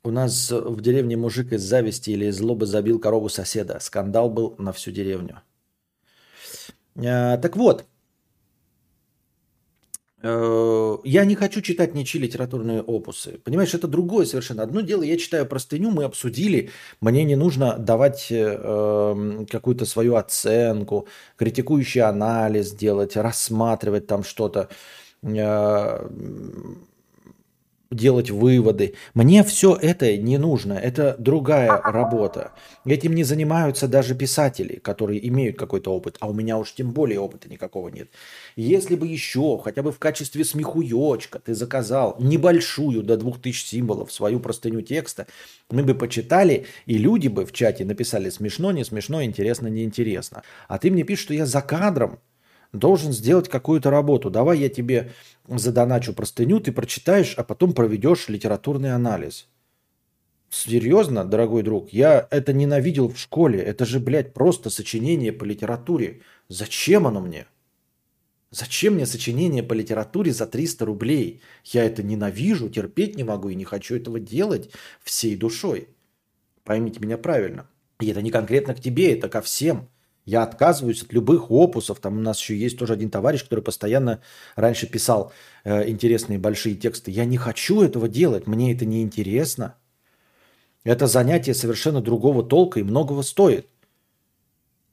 У нас в деревне мужик из зависти или из злобы забил корову соседа. Скандал был на всю деревню. А, так вот, я не хочу читать ничьи литературные опусы. Понимаешь, это другое совершенно. Одно дело, я читаю простыню, мы обсудили, мне не нужно давать э, какую-то свою оценку, критикующий анализ делать, рассматривать там что-то. Э, делать выводы. Мне все это не нужно, это другая работа. Этим не занимаются даже писатели, которые имеют какой-то опыт, а у меня уж тем более опыта никакого нет. Если бы еще хотя бы в качестве смехуечка ты заказал небольшую до 2000 символов свою простыню текста, мы бы почитали, и люди бы в чате написали смешно, не смешно, интересно, неинтересно. А ты мне пишешь, что я за кадром должен сделать какую-то работу. Давай я тебе задоначу простыню, ты прочитаешь, а потом проведешь литературный анализ. Серьезно, дорогой друг, я это ненавидел в школе. Это же, блядь, просто сочинение по литературе. Зачем оно мне? Зачем мне сочинение по литературе за 300 рублей? Я это ненавижу, терпеть не могу и не хочу этого делать всей душой. Поймите меня правильно. И это не конкретно к тебе, это ко всем. Я отказываюсь от любых опусов. Там у нас еще есть тоже один товарищ, который постоянно раньше писал э, интересные большие тексты. Я не хочу этого делать, мне это не интересно. Это занятие совершенно другого толка и многого стоит.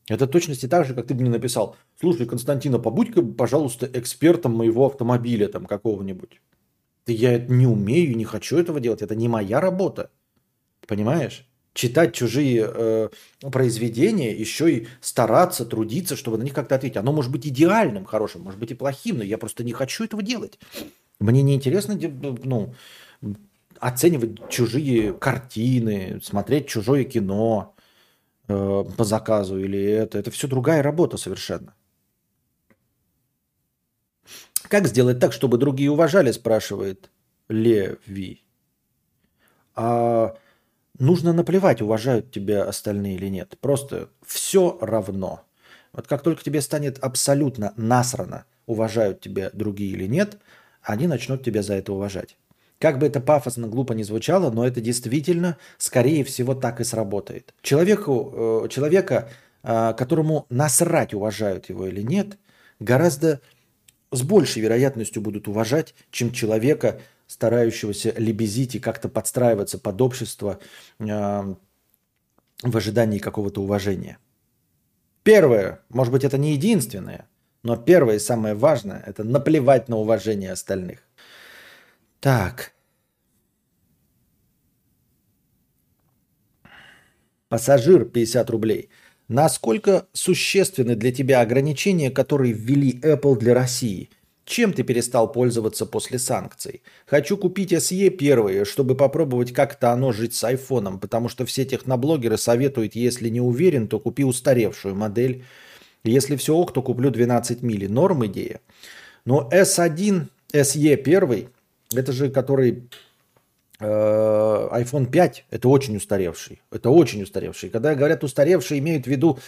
Это точности так же, как ты мне написал. Слушай, Константина, побудь-ка, пожалуйста, экспертом моего автомобиля там какого-нибудь. Да я не умею, не хочу этого делать. Это не моя работа. Понимаешь? Читать чужие э, произведения, еще и стараться, трудиться, чтобы на них как-то ответить. Оно может быть идеальным, хорошим, может быть и плохим, но я просто не хочу этого делать. Мне неинтересно ну, оценивать чужие картины, смотреть чужое кино э, по заказу или это. Это все другая работа совершенно. Как сделать так, чтобы другие уважали, спрашивает Леви. А нужно наплевать, уважают тебя остальные или нет. Просто все равно. Вот как только тебе станет абсолютно насрано, уважают тебя другие или нет, они начнут тебя за это уважать. Как бы это пафосно, глупо не звучало, но это действительно, скорее всего, так и сработает. Человеку, э, человека, э, которому насрать, уважают его или нет, гораздо с большей вероятностью будут уважать, чем человека, старающегося лебезить и как-то подстраиваться под общество э, в ожидании какого-то уважения. Первое, может быть, это не единственное, но первое и самое важное – это наплевать на уважение остальных. Так. Пассажир 50 рублей. Насколько существенны для тебя ограничения, которые ввели Apple для России – чем ты перестал пользоваться после санкций? Хочу купить SE первые, чтобы попробовать как-то оно жить с айфоном, потому что все техноблогеры советуют, если не уверен, то купи устаревшую модель. Если все ок, то куплю 12 мили. Норм идея. Но S1, SE первый, это же который э, iPhone 5, это очень устаревший. Это очень устаревший. Когда говорят устаревший, имеют в виду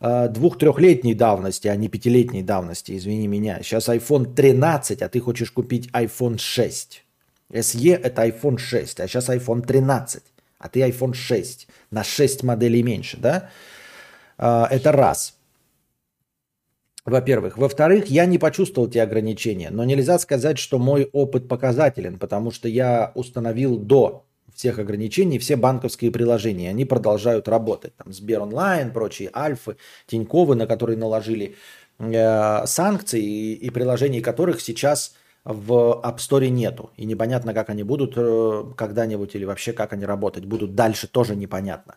двух-трехлетней давности, а не пятилетней давности, извини меня. Сейчас iPhone 13, а ты хочешь купить iPhone 6. SE это iPhone 6, а сейчас iPhone 13, а ты iPhone 6. На 6 моделей меньше, да? Э, это раз. Во-первых. Во-вторых, я не почувствовал те ограничения, но нельзя сказать, что мой опыт показателен, потому что я установил до всех ограничений, все банковские приложения, они продолжают работать. Там Сбер онлайн, прочие Альфы, Тиньковы, на которые наложили э, санкции и, и приложений которых сейчас в App Store нету. И непонятно, как они будут э, когда-нибудь или вообще как они работать будут дальше, тоже непонятно.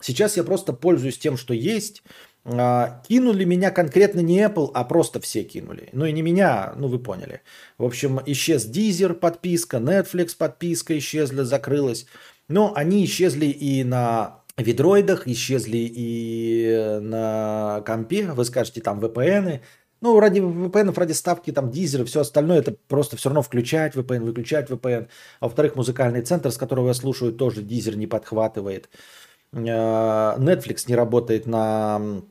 Сейчас я просто пользуюсь тем, что есть. А, кинули меня конкретно не Apple, а просто все кинули. Ну и не меня, ну вы поняли. В общем, исчез Deezer подписка, Netflix подписка исчезла, закрылась. Но они исчезли и на видроидах, исчезли и на компе. Вы скажете, там VPN. Ну, ради VPN, ради ставки, там, дизеры, все остальное, это просто все равно включать VPN, выключать VPN. А во-вторых, музыкальный центр, с которого я слушаю, тоже дизер не подхватывает. Э, Netflix не работает на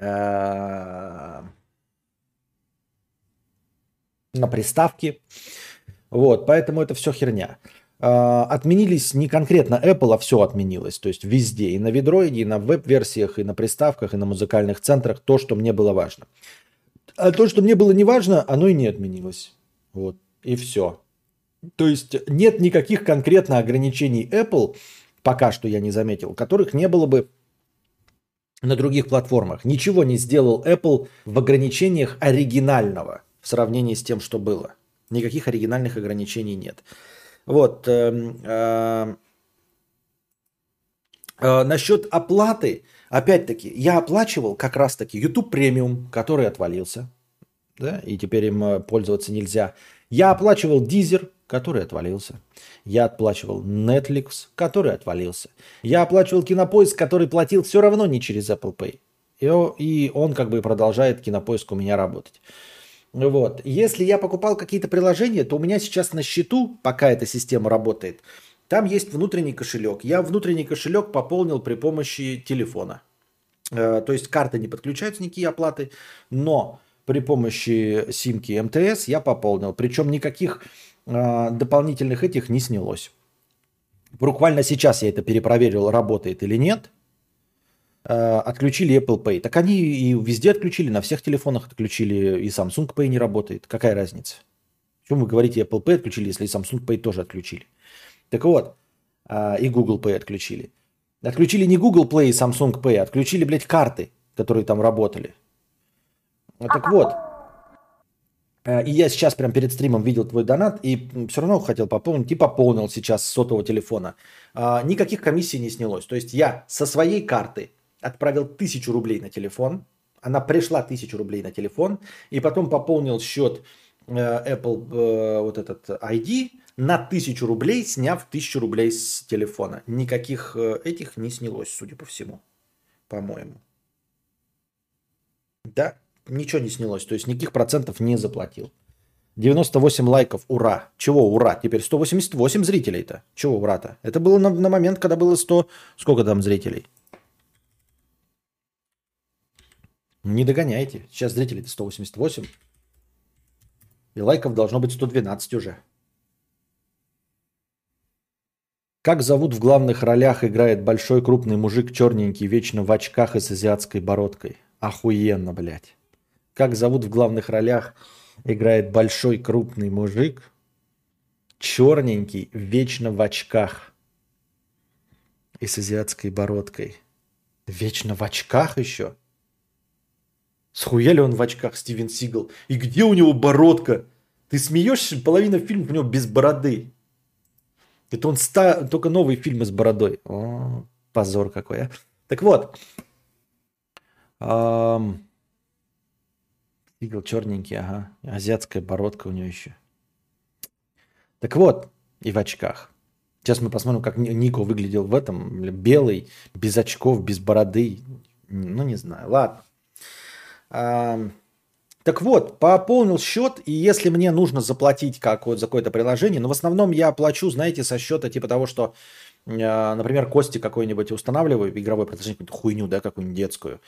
на приставке. Вот, поэтому это все херня. Э, отменились не конкретно Apple, а все отменилось. То есть везде. И на видроиде, и на веб-версиях, и на приставках, и на музыкальных центрах. То, что мне было важно. А то, что мне было не важно, оно и не отменилось. Вот. И все. То есть нет никаких конкретно ограничений Apple пока что я не заметил, которых не было бы на других платформах. Ничего не сделал Apple в ограничениях оригинального в сравнении с тем, что было. Никаких оригинальных ограничений нет. Вот. Э, э, э, насчет оплаты, опять-таки, я оплачивал как раз-таки YouTube премиум, который отвалился, да, и теперь им э, пользоваться нельзя. Я оплачивал Deezer, который отвалился. Я оплачивал Netflix, который отвалился. Я оплачивал Кинопоиск, который платил все равно не через Apple Pay. И он как бы продолжает Кинопоиск у меня работать. Вот. Если я покупал какие-то приложения, то у меня сейчас на счету, пока эта система работает, там есть внутренний кошелек. Я внутренний кошелек пополнил при помощи телефона. Э, то есть карты не подключаются никакие оплаты, но при помощи симки МТС я пополнил. Причем никаких э, дополнительных этих не снялось. Буквально сейчас я это перепроверил, работает или нет. Э, отключили Apple Pay. Так они и везде отключили, на всех телефонах отключили, и Samsung Pay не работает. Какая разница? Почему вы говорите Apple Pay отключили, если Samsung Pay тоже отключили? Так вот, э, и Google Pay отключили. Отключили не Google Play и Samsung Pay, отключили, блядь, карты, которые там работали. Так вот, Э, и я сейчас прям перед стримом видел твой донат и все равно хотел пополнить и пополнил сейчас с сотового телефона. А, никаких комиссий не снялось. То есть я со своей карты отправил тысячу рублей на телефон, она пришла тысячу рублей на телефон, и потом пополнил счет э, Apple э, вот этот ID на тысячу рублей, сняв тысячу рублей с телефона. Никаких этих не снялось, судя по всему, по-моему. Да, ничего не снялось, то есть никаких процентов не заплатил. 98 лайков, ура. Чего ура? Теперь 188 зрителей-то. Чего ура-то? Это было на, на момент, когда было 100... Сколько там зрителей? Не догоняйте. Сейчас зрителей 188. И лайков должно быть 112 уже. Как зовут в главных ролях играет большой крупный мужик черненький, вечно в очках и с азиатской бородкой? Охуенно, блядь как зовут в главных ролях, играет большой крупный мужик, черненький, вечно в очках и с азиатской бородкой. Вечно в очках еще? Схуяли он в очках, Стивен Сигал? И где у него бородка? Ты смеешься? Половина фильма у него без бороды. Это он ста... только новый фильм с бородой. О, позор какой, а. Так вот. Эм... Игл черненький, ага. Азиатская бородка у него еще. Так вот, и в очках. Сейчас мы посмотрим, как Нико выглядел в этом. Белый, без очков, без бороды. Ну, не знаю. Ладно. А, так вот, пополнил счет, и если мне нужно заплатить как вот за какое-то приложение, но в основном я плачу, знаете, со счета типа того, что, а, например, Кости какой-нибудь устанавливаю, игровой приложение, какую-то хуйню, да, какую-нибудь детскую.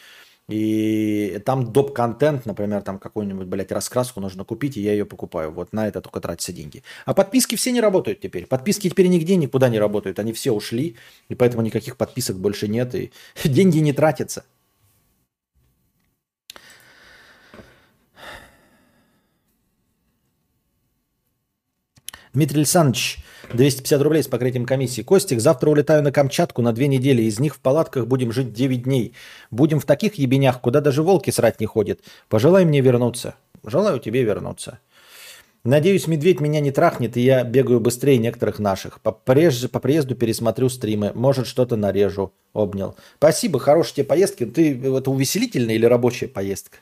И там доп-контент, например, там какую-нибудь, блядь, раскраску нужно купить, и я ее покупаю. Вот на это только тратятся деньги. А подписки все не работают теперь. Подписки теперь нигде никуда не работают. Они все ушли, и поэтому никаких подписок больше нет, и [LAUGHS] деньги не тратятся. Дмитрий Александрович, 250 рублей с покрытием комиссии. Костик, завтра улетаю на Камчатку на две недели. Из них в палатках будем жить 9 дней. Будем в таких ебенях, куда даже волки срать не ходят. Пожелай мне вернуться. Желаю тебе вернуться. Надеюсь, медведь меня не трахнет, и я бегаю быстрее некоторых наших. По, прежде, по приезду пересмотрю стримы. Может, что-то нарежу. Обнял. Спасибо, хорошие тебе поездки. Ты, это увеселительная или рабочая поездка?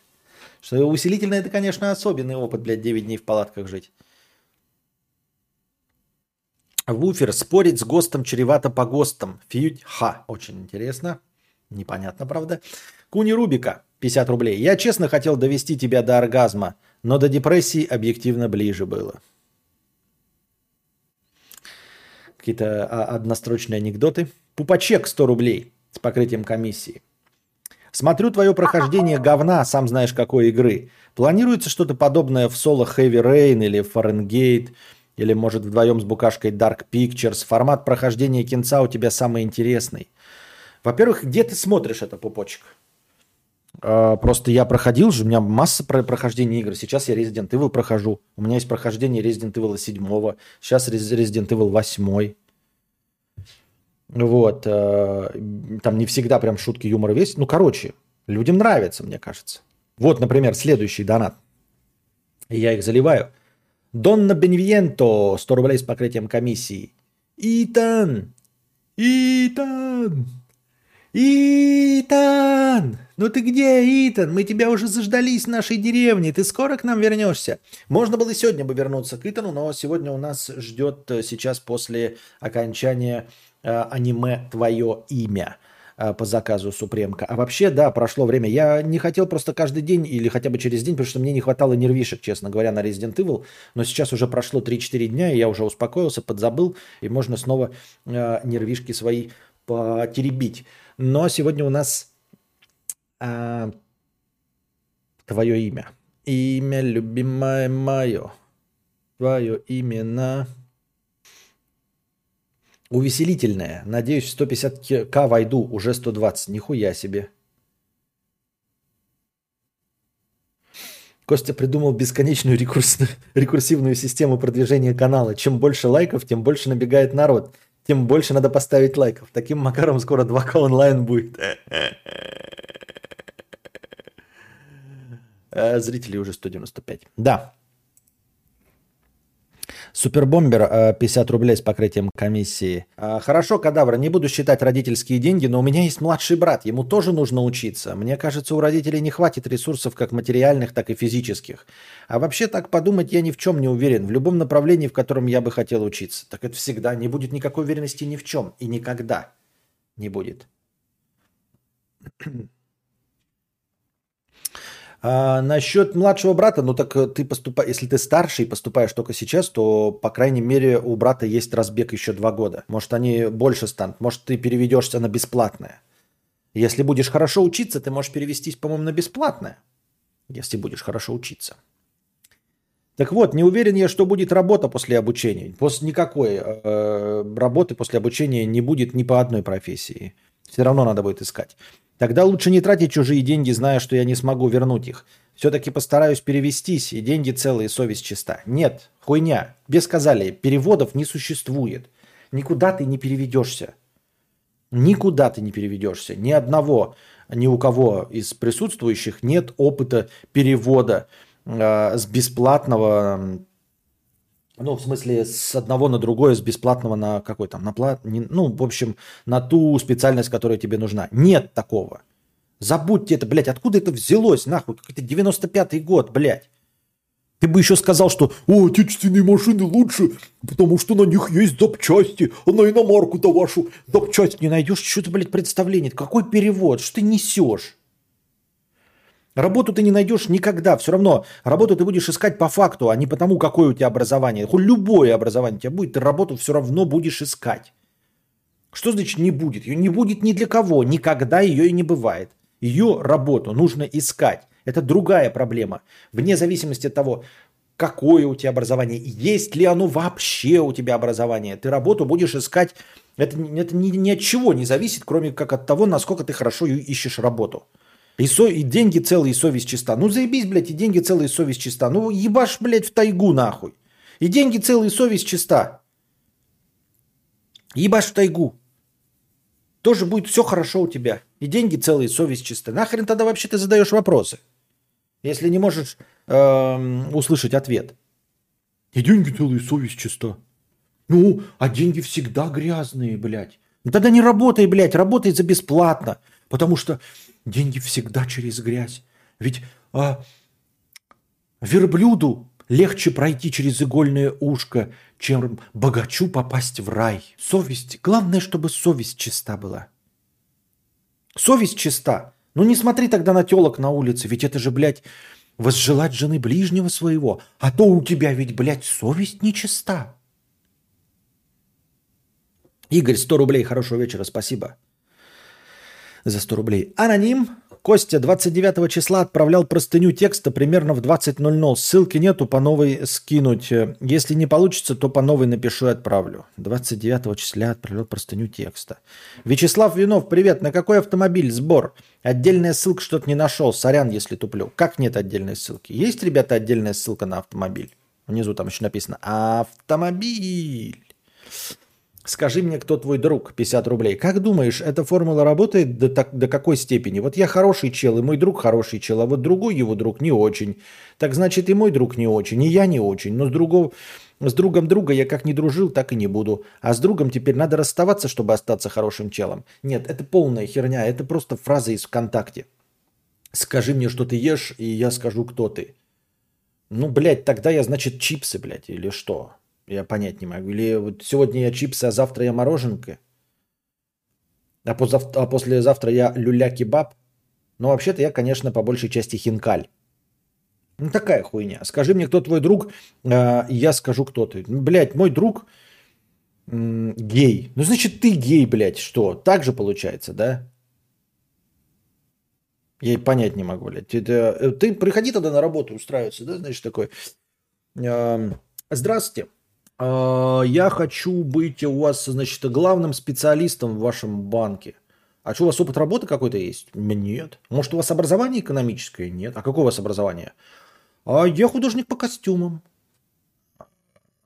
Что увеселительная, это, конечно, особенный опыт, блядь, 9 дней в палатках жить. Вуфер спорить с ГОСТом чревато по ГОСТам. Фьють ха. Очень интересно. Непонятно, правда. Куни Рубика, 50 рублей. Я честно хотел довести тебя до оргазма, но до депрессии объективно ближе было. Какие-то а, однострочные анекдоты. Пупачек 100 рублей с покрытием комиссии. Смотрю твое прохождение говна, сам знаешь какой игры. Планируется что-то подобное в соло Heavy Rain или Fahrenheit, или может вдвоем с букашкой Dark Pictures. Формат прохождения кинца у тебя самый интересный. Во-первых, где ты смотришь это, пупочек? А, просто я проходил же, у меня масса про прохождения игр. Сейчас я Resident Evil прохожу. У меня есть прохождение Resident Evil 7. Сейчас Resident Evil 8. Вот. Э, там не всегда прям шутки юмора весь. Ну, короче, людям нравится, мне кажется. Вот, например, следующий донат. Я их заливаю. Донна Бенвиенто, 100 рублей с покрытием комиссии. Итан! Итан! Итан! Ну ты где, Итан? Мы тебя уже заждались в нашей деревне. Ты скоро к нам вернешься? Можно было и сегодня бы вернуться к Итану, но сегодня у нас ждет э, сейчас после окончания э, аниме «Твое имя». Э, по заказу Супремка. А вообще, да, прошло время. Я не хотел просто каждый день или хотя бы через день, потому что мне не хватало нервишек, честно говоря, на Resident Evil. Но сейчас уже прошло 3-4 дня, и я уже успокоился, подзабыл, и можно снова э, нервишки свои потеребить. Но сегодня у нас э, твое имя. Имя любимое мое. Твое имя Увеселительная. Надеюсь, в 150к войду, уже 120. Нихуя себе. Костя придумал бесконечную [LAUGHS] рекурсивную систему продвижения канала. Чем больше лайков, тем больше набегает народ. Тем больше надо поставить лайков. Таким макаром скоро 2К онлайн будет. Э, [LAUGHS] зрителей уже 195. Да. Супербомбер 50 э, рублей с покрытием комиссии. Э, хорошо, кадавра, не буду считать родительские деньги, но у меня есть младший брат, ему тоже нужно учиться. Мне кажется, у родителей не хватит ресурсов как материальных, так и физических. А вообще так подумать я ни в чем не уверен. В любом направлении, в котором я бы хотел учиться. Так это всегда не будет никакой уверенности ни в чем. И никогда не будет. А, насчет младшего брата, ну так э, ты поступаешь, если ты старший и поступаешь только сейчас, то, по крайней мере, у брата есть разбег еще два года. Может, они больше станут, может, ты переведешься на бесплатное. Если будешь хорошо учиться, ты можешь перевестись, по-моему, на бесплатное, если будешь хорошо учиться. Так вот, не уверен я, что будет работа после обучения. После никакой э, работы после обучения не будет ни по одной профессии. Все равно надо будет искать. Тогда лучше не тратить чужие деньги, зная, что я не смогу вернуть их. Все-таки постараюсь перевестись, и деньги целые, совесть чиста. Нет, хуйня. Без сказали, переводов не существует. Никуда ты не переведешься. Никуда ты не переведешься. Ни одного, ни у кого из присутствующих нет опыта перевода э, с бесплатного ну, в смысле, с одного на другое, с бесплатного на какой там, на плат, ну, в общем, на ту специальность, которая тебе нужна. Нет такого. Забудьте это, блядь, откуда это взялось, нахуй, какой-то 95-й год, блядь. Ты бы еще сказал, что «О, отечественные машины лучше, потому что на них есть запчасти, а на иномарку-то вашу запчасть не найдешь». Что ты, блядь, представление? Какой перевод? Что ты несешь? Работу ты не найдешь никогда. Все равно работу ты будешь искать по факту, а не потому, какое у тебя образование. Хоть любое образование у тебя будет, ты работу все равно будешь искать. Что значит не будет? Ее не будет ни для кого. Никогда ее и не бывает. Ее работу нужно искать. Это другая проблема. Вне зависимости от того, какое у тебя образование, есть ли оно вообще у тебя образование. Ты работу будешь искать. Это, это ни, ни от чего не зависит, кроме как от того, насколько ты хорошо ищешь работу. И, со, и деньги целые, и совесть чиста. Ну заебись, блядь, и деньги целые, и совесть чиста. Ну ебашь, блядь, в тайгу нахуй. И деньги целые, и совесть чиста. Ебашь в тайгу. Тоже будет все хорошо у тебя. И деньги целые, и совесть чиста. Нахрен тогда вообще ты задаешь вопросы? Если не можешь э, услышать ответ. И деньги целые, совесть чиста. Ну, а деньги всегда грязные, блядь. Ну, тогда не работай, блядь, работай за бесплатно. Потому что деньги всегда через грязь. Ведь а, верблюду легче пройти через игольное ушко, чем богачу попасть в рай. Совесть. Главное, чтобы совесть чиста была. Совесть чиста. Ну не смотри тогда на телок на улице, ведь это же, блядь, возжелать жены ближнего своего. А то у тебя ведь, блядь, совесть нечиста. Игорь, 100 рублей, хорошего вечера, спасибо за 100 рублей. Аноним Костя 29 числа отправлял простыню текста примерно в 20.00. Ссылки нету, по новой скинуть. Если не получится, то по новой напишу и отправлю. 29 числа отправлял простыню текста. Вячеслав Винов, привет. На какой автомобиль сбор? Отдельная ссылка что-то не нашел. Сорян, если туплю. Как нет отдельной ссылки? Есть, ребята, отдельная ссылка на автомобиль? Внизу там еще написано «Автомобиль». Скажи мне, кто твой друг, 50 рублей. Как думаешь, эта формула работает до, так, до какой степени? Вот я хороший чел, и мой друг хороший чел, а вот другой его друг не очень. Так значит, и мой друг не очень, и я не очень. Но с, другого, с другом друга я как не дружил, так и не буду. А с другом теперь надо расставаться, чтобы остаться хорошим челом. Нет, это полная херня, это просто фраза из ВКонтакте. Скажи мне, что ты ешь, и я скажу, кто ты. Ну, блядь, тогда я, значит, чипсы, блядь, или что? Я понять не могу. Или вот сегодня я чипсы, а завтра я мороженка. А, позав... а послезавтра я люля-кебаб. Но вообще-то я, конечно, по большей части хинкаль. Ну, такая хуйня. Скажи мне, кто твой друг, э, я скажу, кто ты. Блядь, мой друг э, гей. Ну, значит, ты гей, блядь, что? Так же получается, да? Я и понять не могу, блядь. Это, э, ты приходи тогда на работу устраиваться, да, значит, такой. Э, здравствуйте. А, я хочу быть у вас, значит, главным специалистом в вашем банке. А что, у вас опыт работы какой-то есть? Нет. Может, у вас образование экономическое? Нет. А какое у вас образование? А я художник по костюмам.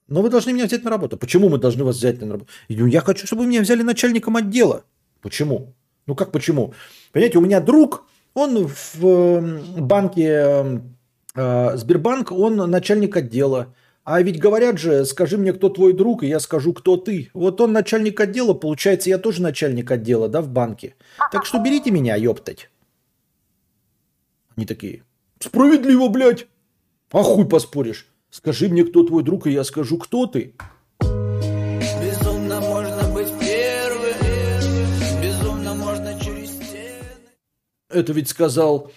Но вы должны меня взять на работу. Почему мы должны вас взять на работу? Я хочу, чтобы меня взяли начальником отдела. Почему? Ну как почему? Понимаете, у меня друг, он в банке э, Сбербанк, он начальник отдела. А ведь говорят же, скажи мне, кто твой друг, и я скажу, кто ты. Вот он начальник отдела, получается, я тоже начальник отдела, да, в банке. Так что берите меня, ёптать. Они такие, справедливо, блядь. А хуй поспоришь. Скажи мне, кто твой друг, и я скажу, кто ты. Безумно можно быть первым, безумно можно через стены. Это ведь сказал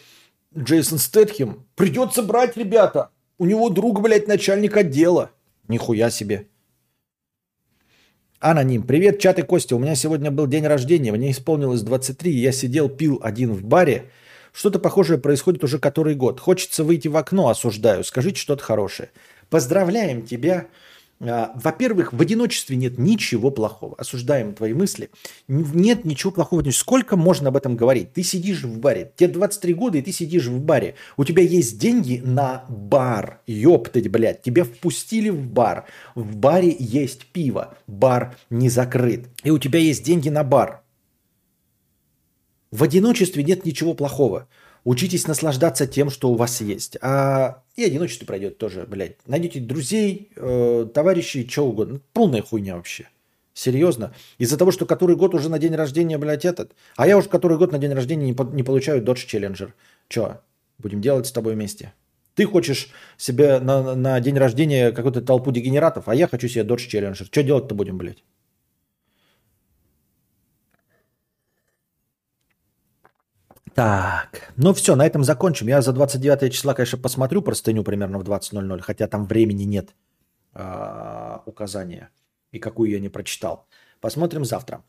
Джейсон Стэтхем. Придется брать, ребята. У него друг, блядь, начальник отдела. Нихуя себе. Аноним. Привет, чат и Костя. У меня сегодня был день рождения. Мне исполнилось 23. Я сидел, пил один в баре. Что-то похожее происходит уже который год. Хочется выйти в окно, осуждаю. Скажите что-то хорошее. Поздравляем тебя во-первых, в одиночестве нет ничего плохого. Осуждаем твои мысли. Нет ничего плохого. Сколько можно об этом говорить? Ты сидишь в баре. Тебе 23 года, и ты сидишь в баре. У тебя есть деньги на бар. Ёптать, блядь. Тебя впустили в бар. В баре есть пиво. Бар не закрыт. И у тебя есть деньги на бар. В одиночестве нет ничего плохого. Учитесь наслаждаться тем, что у вас есть. А и одиночество пройдет тоже, блядь. Найдете друзей, э, товарищей, что угодно. Полная хуйня вообще. Серьезно. Из-за того, что который год уже на день рождения, блядь, этот. А я уже который год на день рождения не, по- не получаю Dodge Challenger. Че, будем делать с тобой вместе? Ты хочешь себе на, на день рождения какую-то толпу дегенератов, а я хочу себе Dodge Challenger. Что делать-то будем, блядь? Так, ну все, на этом закончим. Я за 29 числа, конечно, посмотрю простыню примерно в 20.00, хотя там времени нет э, указания, и какую я не прочитал. Посмотрим завтра.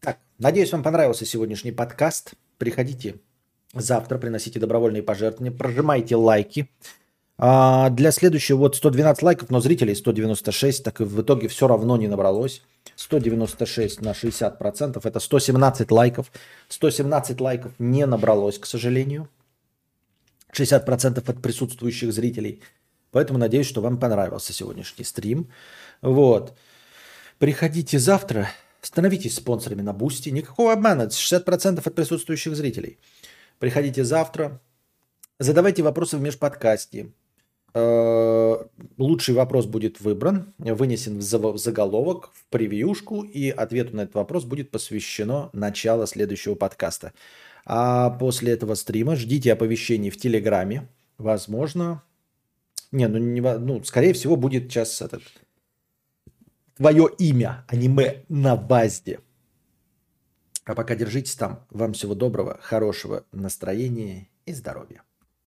Так, надеюсь, вам понравился сегодняшний подкаст. Приходите завтра, приносите добровольные пожертвования, прожимайте лайки. А для следующего вот 112 лайков, но зрителей 196, так и в итоге все равно не набралось. 196 на 60% это 117 лайков. 117 лайков не набралось, к сожалению. 60% от присутствующих зрителей. Поэтому надеюсь, что вам понравился сегодняшний стрим. Вот. Приходите завтра, становитесь спонсорами на Boosty. Никакого обмана, это 60% от присутствующих зрителей. Приходите завтра, задавайте вопросы в межподкасте. Э, лучший вопрос будет выбран, вынесен в заголовок, в превьюшку, и ответу на этот вопрос будет посвящено начало следующего подкаста. А после этого стрима ждите оповещений в Телеграме. Возможно... Не, ну, не, ну скорее всего, будет сейчас этот... Твое имя, аниме на базде. А пока держитесь там. Вам всего доброго, хорошего настроения и здоровья.